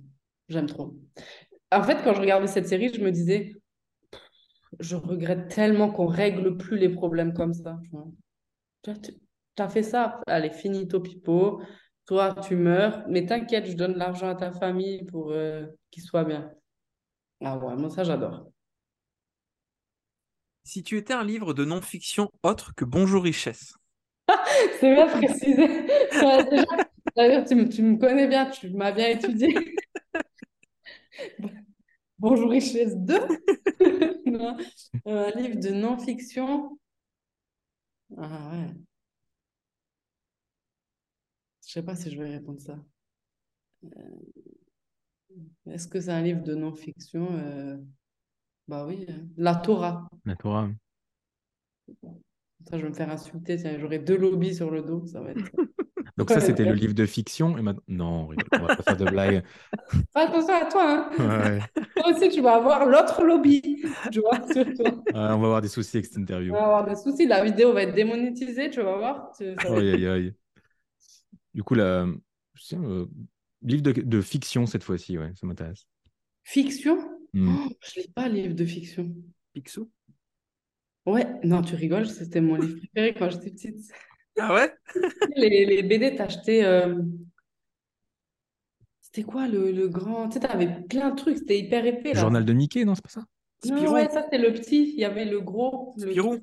J'aime trop. En fait, quand je regardais cette série, je me disais, je regrette tellement qu'on règle plus les problèmes comme ça. tu T'as fait ça, allez, finito pipo. Toi, tu meurs, mais t'inquiète, je donne l'argent à ta famille pour euh, qu'il soit bien. Ah ouais, moi ça j'adore. Si tu étais un livre de non-fiction autre que Bonjour Richesse, [laughs] C'est bien précisé. Déjà, tu me connais bien, tu m'as bien étudié. [laughs] Bonjour Richesse 2. [laughs] Non, euh, Un livre de non-fiction. Ah ouais. Je sais pas si je vais répondre ça. Euh, Est-ce que c'est un livre de non-fiction? Euh, Bah oui, hein. La Torah. La Torah. Ça, je vais me faire insulter. J'aurai deux lobbies sur le dos. Ça va être. [laughs] Donc ça, c'était le [laughs] livre de fiction. Et maintenant... Non, on on va pas faire de blagues. Fais attention à toi, hein. Ouais. Toi aussi, tu vas avoir l'autre lobby. Tu vois, sur toi. Ouais, on va avoir des soucis avec cette interview. Tu vas avoir des soucis. La vidéo va être démonétisée. Tu vas voir. Tu- va Aïe, aïe, aïe. Du coup, la... tiens, euh, livre de, de fiction cette fois-ci, ouais, ça m'intéresse. Fiction? Oh, je lis pas livre de fiction. Picsou? Ouais, non, tu rigoles. C'était mon livre préféré quand j'étais petite. Ah ouais? [laughs] Les, les BD, t'achetais. euh, C'était quoi le, le grand. Tu sais, t'avais plein de trucs. C'était hyper épais là. Journal de Mickey, non, c'est pas ça? Non, Spirou. ouais, ça c'était le petit. Il y avait le gros. le- Spirou.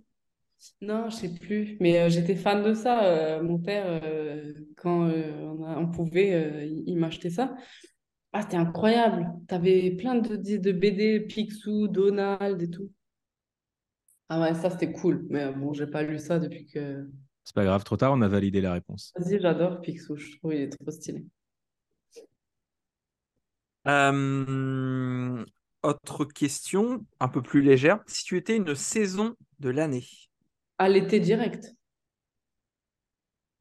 Non, je sais plus. Mais euh, j'étais fan de ça. euh, mon père, euh, quand euh, on, a- on pouvait, euh, il, m'achetait ça. Ah, c'était incroyable. T'avais plein de, de BD, Picsou, Donald et tout. Ah ouais, ça c'était cool. Mais bon, j'ai pas lu ça depuis que. C'est pas grave, trop tard, on a validé la réponse. Vas-y, j'adore Picsou. Je trouve il est trop stylé. Euh, autre question, un peu plus légère. Si tu étais une saison de l'année, À l'été direct.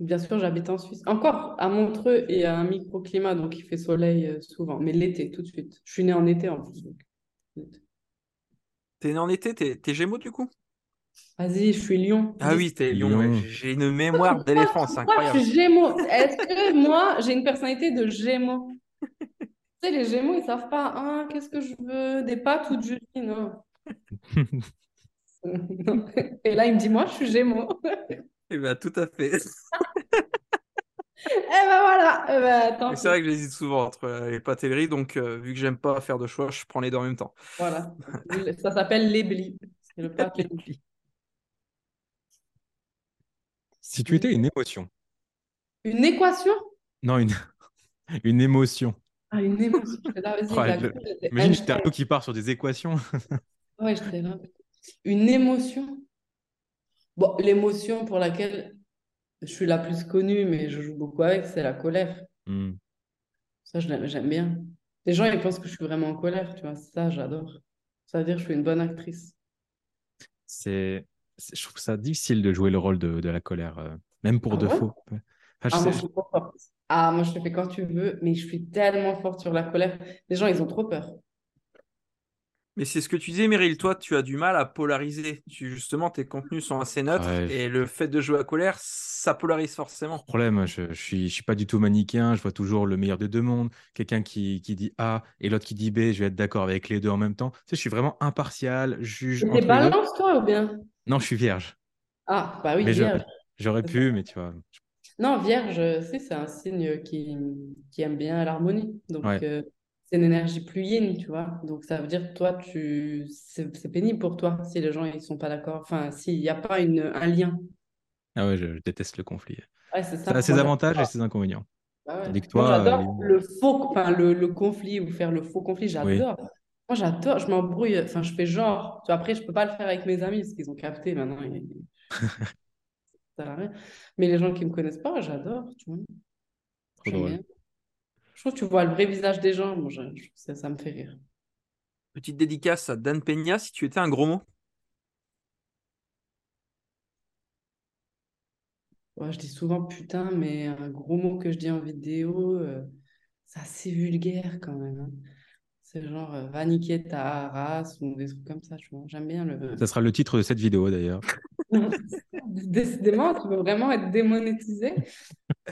Bien sûr, j'habite en Suisse. Encore à Montreux et à un microclimat, donc il fait soleil euh, souvent. Mais l'été, tout de suite. Je suis née en été en plus. donc. t'es né en été, t'es, t'es Gémeaux du coup? Vas-y, je suis Lion. Ah oui, t'es Lion. Lion. ouais. J'ai une mémoire d'éléphant, c'est Moi, je incroyable. suis Gémeaux? Est-ce que moi, j'ai une personnalité de Gémeaux? Tu sais, les Gémeaux, ils savent pas, ah, qu'est-ce que je veux? Des pâtes ou du riz? Non? [laughs] Et là, il me dit, moi, je suis Gémeaux. Eh ben, tout à fait. [laughs] Eh ben voilà. Eh ben, c'est vrai que j'hésite souvent entre euh, les pâtes et le riz, donc euh, vu que j'aime pas faire de choix, je prends les deux en même temps. Voilà. [laughs] Ça s'appelle l'ébli. C'est le pâte l'ébli. Si tu étais une émotion. Une équation? Non, une, [laughs] une émotion. Ah, une émotion. [laughs] Là, Ouais, le- j'étais Imagine, j'étais un peu qui part sur des équations. [laughs] Ouais, j'étais là. Une émotion? Bon, l'émotion pour laquelle je suis la plus connue, mais je joue beaucoup avec, c'est la colère. Hmm. Ça, je l'aime- j'aime bien. Les gens, ils pensent que je suis vraiment en colère, tu vois. Ça, j'adore. Ça veut dire que je suis une bonne actrice. C'est- je trouve ça difficile de jouer le rôle de, de la colère, euh, même pour Ah de ouais? faux. Enfin, je Ah, moi, je suis trop forte. Ah, moi, je te fais quand tu veux, mais je suis tellement forte sur la colère. Les gens, ils ont trop peur. Mais c'est ce que tu disais, Meryl. Toi, tu as du mal à polariser. Tu, justement, tes contenus sont assez neutres. Ouais, et le fait de jouer à colère, ça polarise forcément. problème, je, je suis, je suis pas du tout manichéen, je vois toujours le meilleur des deux mondes. Quelqu'un qui, qui dit A et l'autre qui dit B, je vais être d'accord avec les deux en même temps. Tu sais, je suis vraiment impartial, juge deux. balance, toi, ou bien? Non, je suis vierge. Ah, bah oui, Mais vierge. J'aurais pu, mais tu vois. Non, vierge, si, c'est un signe qui, qui aime bien l'harmonie. Donc, Ouais. euh, c'est une énergie plus yin, tu vois. Donc, ça veut dire que toi, tu... c'est c'est pénible pour toi si les gens ils sont pas d'accord. Enfin, s'il n'y a pas une, un lien. Ah ouais, je, je déteste le conflit. Ouais, c'est Ça ça. a ses avantages et j'adore. ses inconvénients. Ah ouais. J'adore euh, le faux, enfin, le, le conflit ou faire le faux conflit, Oui. Moi, j'adore, je m'embrouille, enfin, je fais genre. Tu vois, après, je peux pas le faire avec mes amis parce qu'ils ont capté maintenant. [laughs] rien. Mais les gens qui me connaissent pas, j'adore, tu vois. Je trouve que tu vois le vrai visage des gens. Moi, je, ça, ça me fait rire. Petite dédicace à Dan Peña si tu étais un gros mot. Ouais, je dis souvent putain, mais un gros mot que je dis en vidéo, euh, c'est assez vulgaire quand même. hein. C'est genre euh, va niquer ta race ou des trucs comme ça, tu vois. J'aime bien le. Ça sera le titre de cette vidéo d'ailleurs. [laughs] Décidément, tu veux vraiment être démonétisé.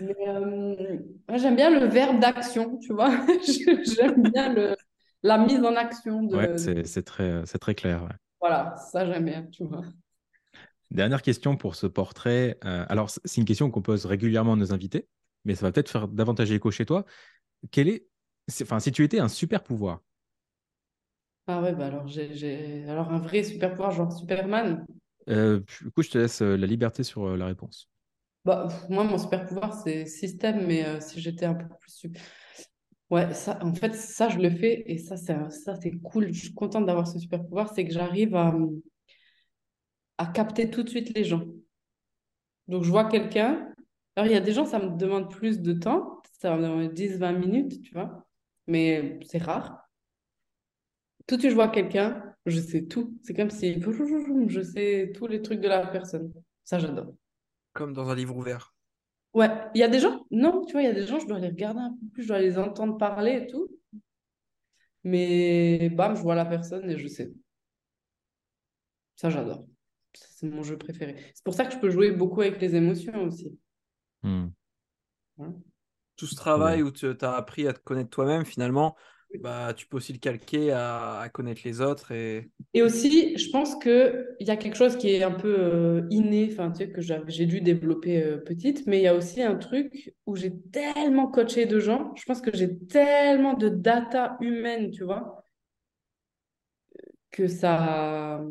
Mais euh, moi, j'aime bien le verbe d'action, tu vois. [laughs] J'aime bien le, la mise en action de. Ouais, c'est c'est très, c'est très clair. ouais. Voilà, ça j'aime bien, tu vois. Dernière question pour ce portrait. Euh, alors, c'est une question qu'on pose régulièrement à nos invités, mais ça va peut-être faire davantage écho chez toi. Quel est, enfin, si tu étais un super pouvoir, Ah ouais, bah alors j'ai, j'ai... alors un vrai super pouvoir, genre Superman. euh, du coup, je te laisse euh, la liberté sur euh, la réponse. Bah, pff, moi, mon super pouvoir, c'est système, mais euh, si j'étais un peu plus. Ouais, ça, en fait, ça, je le fais et ça, c'est un- ça, c'est cool. Je suis contente d'avoir ce super pouvoir, c'est que j'arrive à, à capter tout de suite les gens. Donc, je vois quelqu'un. Alors, il y a des gens, ça me demande plus de temps. Ça me demander 10-20 minutes, tu vois. Mais c'est rare. Tout de suite, je vois quelqu'un, je sais tout. C'est comme si je sais tous les trucs de la personne. Ça, j'adore. Comme dans un livre ouvert. Ouais, il y a des gens, non, tu vois, il y a des gens, je dois les regarder un peu plus, je dois les entendre parler et tout. Mais bam, je vois la personne et je sais. Ça, j'adore. C'est mon jeu préféré. C'est pour ça que je peux jouer beaucoup avec les émotions aussi. Hmm. Tout ce travail où tu as appris à te connaître toi-même, finalement, bah, tu peux aussi le calquer à, à connaître les autres. Et... Et aussi, je pense qu'il y a quelque chose qui est un peu euh, inné, enfin, tu sais, que j'ai dû développer euh, petite, mais il y a aussi un truc où j'ai tellement coaché de gens, je pense que j'ai tellement de data humaine, tu vois, que ça...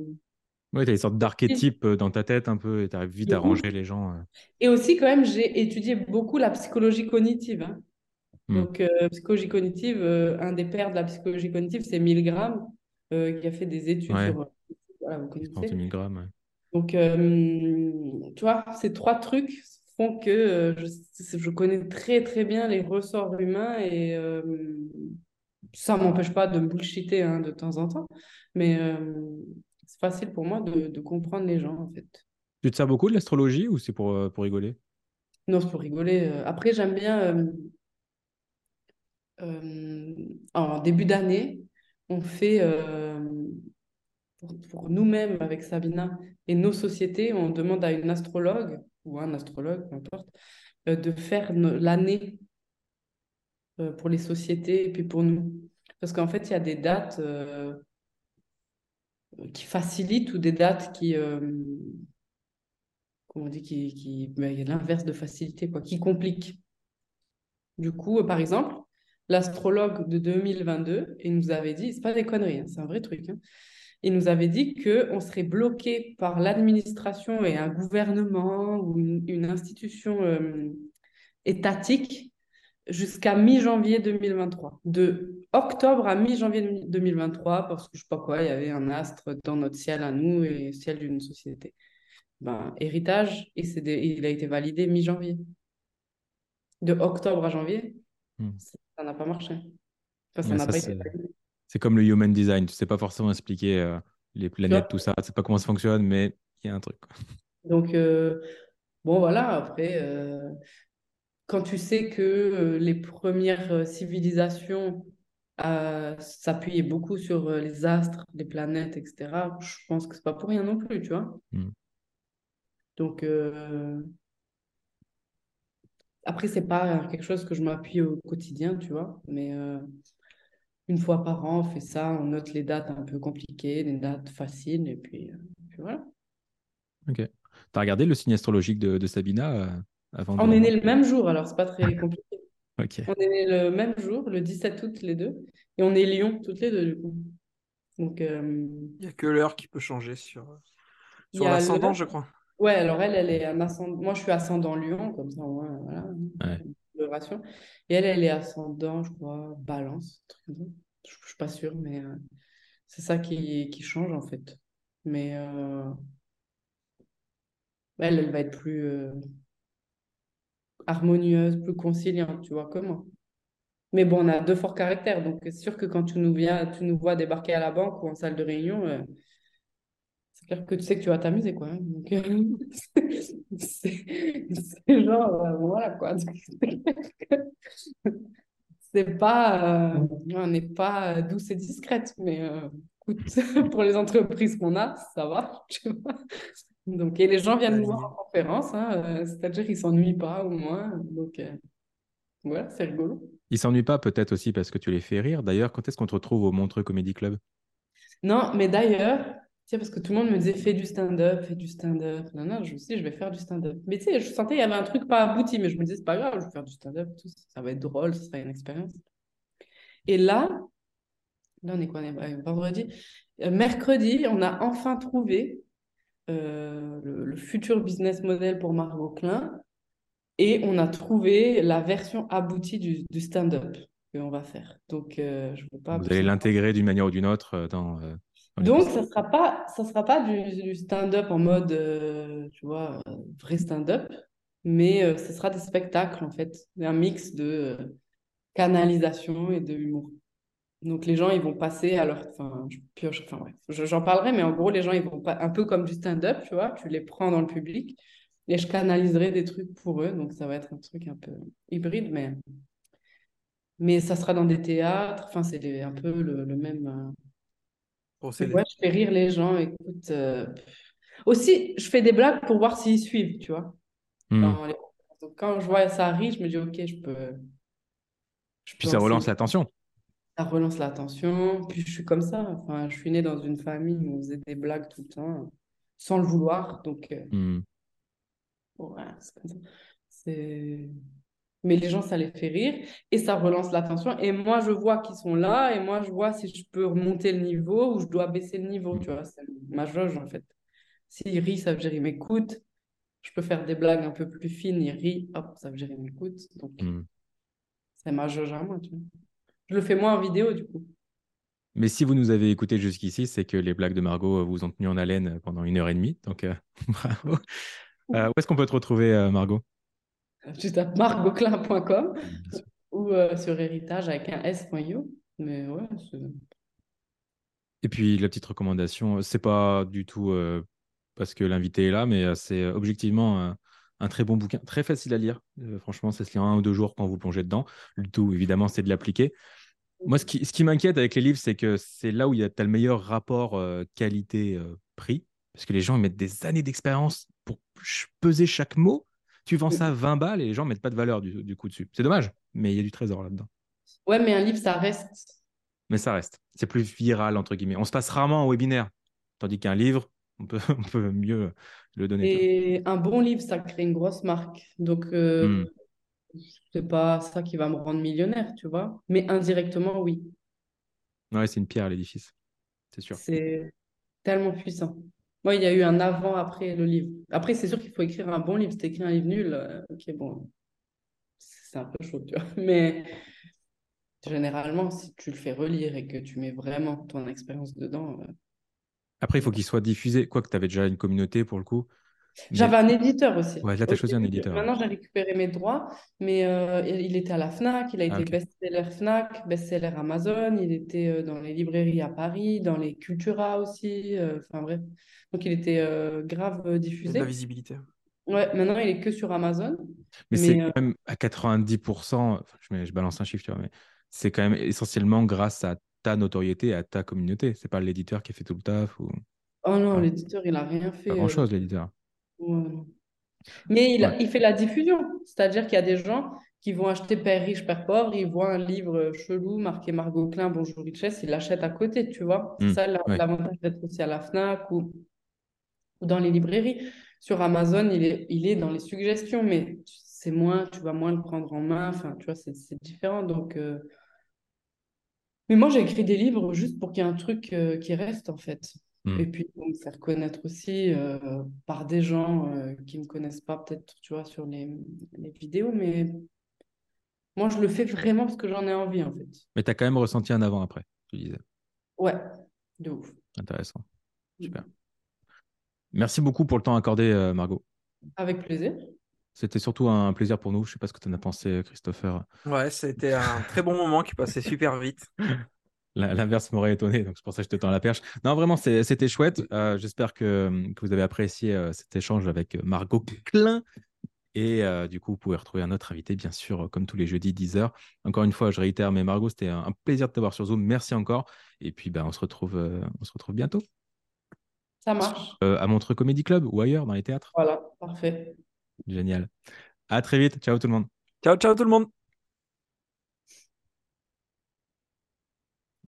Ouais, tu as une sorte d'archétype euh, dans ta tête un peu et tu arrives vite à ranger les gens. euh. Et aussi, quand même, j'ai étudié beaucoup la psychologie cognitive. hein. Hmm. Donc, euh, psychologie cognitive, euh, un des pères de la psychologie cognitive, c'est Milgram, euh, qui a fait des études Ouais. sur... euh, Voilà, vous 40 connaissez. 000 grammes. ouais. Donc, tu vois, ces trois trucs font que je, je connais très, très bien les ressorts humains et ça ne m'empêche pas de me bullshiter hein, de temps en temps, mais c'est facile pour moi de, de comprendre les gens, en fait. Tu te sers beaucoup de l'astrologie ou c'est pour, pour rigoler? Non, c'est pour rigoler. Après, j'aime bien, en début d'année, on fait, euh, pour, nous-mêmes avec Sabina et nos sociétés, on demande à une astrologue ou un astrologue, peu importe, euh, de faire l'année euh, pour les sociétés et puis pour nous. Parce qu'en fait, il y a des dates euh, qui facilitent ou des dates qui, euh, comment on dit, qui, ben, il y a l'inverse de facilité, quoi, qui compliquent. Du coup, euh, par exemple, l'astrologue de 2022, il nous avait dit, c'est pas des conneries, hein, c'est un vrai truc, hein, il nous avait dit qu'on serait bloqué par l'administration et un gouvernement ou une, une institution euh, étatique jusqu'à mi-janvier 2023. De octobre à mi-janvier 2023, parce que je sais pas quoi, il y avait un astre dans notre ciel à nous et le ciel d'une société. Ben, héritage, et c'est des- il a été validé mi-janvier. De octobre à janvier, Hmm. Ça n'a pas marché. Enfin, ça ça, c'est- comme le human design. Tu sais pas forcément expliquer euh, les planètes, tout ça. Tu sais pas comment ça fonctionne, mais il y a un truc. Donc, euh, bon, voilà, après, euh, quand tu sais que les premières civilisations à s'appuyer beaucoup sur les astres, les planètes, etc., je pense que c'est pas pour rien non plus, tu vois? Mm. Donc, après, c'est pas quelque chose que je m'appuie au quotidien, tu vois, mais euh, une fois par an, on fait ça, on note les dates un peu compliquées, les dates faciles, et puis, euh, puis voilà. Ok. T'as regardé le signe astrologique de, de Sabina euh, avant On de- est nés le même jour, alors c'est pas très [laughs] compliqué. Ok. On est nés le même jour, le 17 août, les deux, et on est Lion, toutes les deux, du coup. Donc, euh, Il n'y a que l'heure qui peut changer sur, sur l'ascendant, je crois. Ouais, alors elle, elle est un ascendant. Moi, je suis ascendant Lion, comme ça, ouais, voilà. Ouais. Coloration. Et elle, elle est ascendant, je crois, Balance. Je, je suis pas sûre, mais euh, c'est ça qui, qui change en fait. Mais euh, elle, elle va être plus euh, harmonieuse, plus conciliante, tu vois, moi. Mais bon, on a deux forts caractères, donc c'est sûr que quand tu nous viens, tu nous vois débarquer à la banque ou en salle de réunion, c'est clair que tu sais que tu vas t'amuser, quoi. hein. Donc, euh, [laughs] c'est genre, euh, voilà, quoi. [laughs] C'est pas, euh, on n'est pas douce et discrète, mais euh, écoute, [laughs] pour les entreprises qu'on a, ça va, tu vois. Donc, et les gens viennent nous voir en conférence, hein, c'est-à-dire qu'ils s'ennuient pas au moins. Donc, voilà, c'est rigolo. Ils s'ennuient pas peut-être aussi parce que tu les fais rire. D'ailleurs, quand est-ce qu'on te retrouve au Montreux Comedy Club? Non, mais d'ailleurs, sais, parce que tout le monde me disait fais du stand-up, fais du stand-up. Non, non, je me suis dit, je vais faire du stand-up. Mais tu sais, je sentais qu'il y avait un truc pas abouti, mais je me disais, c'est pas grave, je vais faire du stand-up, tout, ça va être drôle, ça sera une expérience. Et là, là, on est quoi? On est ouais, vendredi. Euh, mercredi, on a enfin trouvé euh, le, le futur business model pour Margot Klein et on a trouvé la version aboutie du, du stand-up qu'on va faire. Donc, euh, je veux pas. Vous allez l'intégrer d'une manière ou d'une autre euh, dans. euh, dans Donc, ça ne sera pas, sera pas du, du stand-up en mode, euh, tu vois, euh, vrai stand-up, mais euh, ce sera des spectacles, en fait, un mix de canalisation et de humour. Donc, les gens, ils vont passer à leur... Enfin, je pioche, enfin, ouais, je- j'en parlerai, mais en gros, les gens, ils vont pas... Un peu comme du stand-up, tu vois, tu les prends dans le public et je canaliserai des trucs pour eux. Donc, ça va être un truc un peu hybride, mais... Mais ça sera dans des théâtres. Enfin, c'est un peu le même... euh, Procédé. Ouais, je fais rire les gens. Écoute, euh, aussi, je fais des blagues pour voir s'ils suivent, tu vois. Hmm. dans les- Donc, quand je vois ça arrive, je me dis, OK, je peux. je Puis peux ça relance l'attention. Ça relance l'attention. Puis je suis comme ça. Enfin, je suis née dans une famille où on faisait des blagues tout le temps, sans le vouloir. Donc, euh, Hmm. voilà, c'est comme ça. C'est- Mais les gens, ça les fait rire et ça relance l'attention. Et moi, je vois qu'ils sont là et moi, je vois si je peux remonter le niveau ou je dois baisser le niveau. Tu vois, c'est ma jauge en fait. S'il rit, ça veut dire il m'écoute. Je peux faire des blagues un peu plus fines, il rit, hop, ça veut dire il m'écoute. Donc, Hmm. c'est ma jauge à moi, tu vois. Je le fais moins en vidéo, du coup. Mais si vous nous avez écouté jusqu'ici, c'est que les blagues de Margot euh, vous ont tenu en haleine pendant une heure et demie. Donc, euh, [laughs] bravo. Euh, où est-ce qu'on peut te retrouver, euh, Margot? [laughs] Tu tapes margoclin.com ou euh, sur héritage avec un s.io. Mais ouais, Et puis, la petite recommandation, c'est pas du tout euh, parce que l'invité est là, mais euh, c'est objectivement un, un très bon bouquin, très facile à lire. Euh, franchement, ça se lit en un ou deux jours quand vous plongez dedans. Le tout, évidemment, c'est de l'appliquer. Moi, ce qui, ce qui m'inquiète avec les livres, c'est que c'est là où il y a as le meilleur rapport qualité-prix. parce que les gens ils mettent des années d'expérience pour peser chaque mot. Tu vends ça 20 balles et les gens mettent pas de valeur du, du coup dessus. C'est dommage, mais il y a du trésor là-dedans. ouais, mais un livre, ça reste. Mais ça reste. C'est plus viral, entre guillemets. On se passe rarement en webinaire. Tandis qu'un livre, on peut, [laughs] on peut mieux le donner. Et un bon livre, ça crée une grosse marque. Donc, euh, Hmm. c'est pas ça qui va me rendre millionnaire, tu vois. Mais indirectement, oui. Ouais, c'est une pierre à l'édifice. C'est sûr. C'est tellement puissant. Moi, il y a eu un avant-après le livre. Après, c'est sûr qu'il faut écrire un bon livre. Si tu écris un livre nul, euh, ok, bon, c'est un peu chaud, tu vois. Mais généralement, si tu le fais relire et que tu mets vraiment ton expérience dedans. euh, Après, il faut qu'il soit diffusé. Quoique tu avais déjà une communauté pour le coup. J'avais un éditeur aussi. Ouais, là, tu as choisi un éditeur. Maintenant, j'ai récupéré mes droits, mais euh, il était à la FNAC, il a Ah, été ok. best-seller FNAC, best-seller Amazon, il était euh, dans les librairies à Paris, dans les Cultura aussi, euh, enfin bref. Donc, il était euh, grave euh, Il y a de diffusé. la visibilité. Ouais, maintenant, il est que sur Amazon. Mais Mais, c'est euh, quand même à 90%, enfin, je, mets- je balance un chiffre, tu vois, mais c'est quand même essentiellement grâce à ta notoriété, à ta communauté. C'est pas l'éditeur qui a fait tout le taf ou. Oh non, Ouais. l'éditeur, il a rien fait. Pas euh, grand chose, l'éditeur. Mais il, Ouais. il fait la diffusion. C'est-à-dire qu'il y a des gens qui vont acheter Père riche, Père pauvre, ils voient un livre chelou marqué Margot Klein, Bonjour Richesse, ils l'achètent à côté, tu vois. C'est Mm, ça ouais. l'avantage d'être aussi à la FNAC ou, ou dans les librairies. Sur Amazon, il est, il est dans les suggestions, mais c'est moins, tu vas moins le prendre en main. Enfin, tu vois, c'est c'est différent. Donc, euh, Mais moi, j'ai écrit des livres juste pour qu'il y ait un truc euh, qui reste, en fait. Mm. Et puis, pour me faire connaître aussi euh, par des gens euh, qui ne me connaissent pas, peut-être, tu vois, sur les, les vidéos. Mais moi, je le fais vraiment parce que j'en ai envie, en fait. Mais tu as quand même ressenti un avant-après, tu disais. Ouais, de ouf. Intéressant. Super. Merci beaucoup pour le temps accordé, euh, Margot. Avec plaisir. C'était surtout un plaisir pour nous. Je sais pas ce que tu en as pensé, Christopher. Ouais, c'était un très bon moment qui passait super vite. [laughs] L'inverse m'aurait étonné, donc c'est pour ça que je te tends la perche. Non, vraiment, c'est- c'était chouette. Euh, J'espère que, que vous avez apprécié euh, cet échange avec Margot Klein. Et euh, du coup, vous pouvez retrouver un autre invité, bien sûr, comme tous les jeudis, 10h. Encore une fois, je réitère, mais Margot, c'était un, un plaisir de t'avoir sur Zoom. Merci encore. Et puis, ben, on, se retrouve, euh, on se retrouve bientôt Ça marche. euh, à Montreux Comedy Club ou ailleurs, dans les théâtres. Voilà, parfait. Génial. À très vite. Ciao tout le monde. Ciao, ciao tout le monde.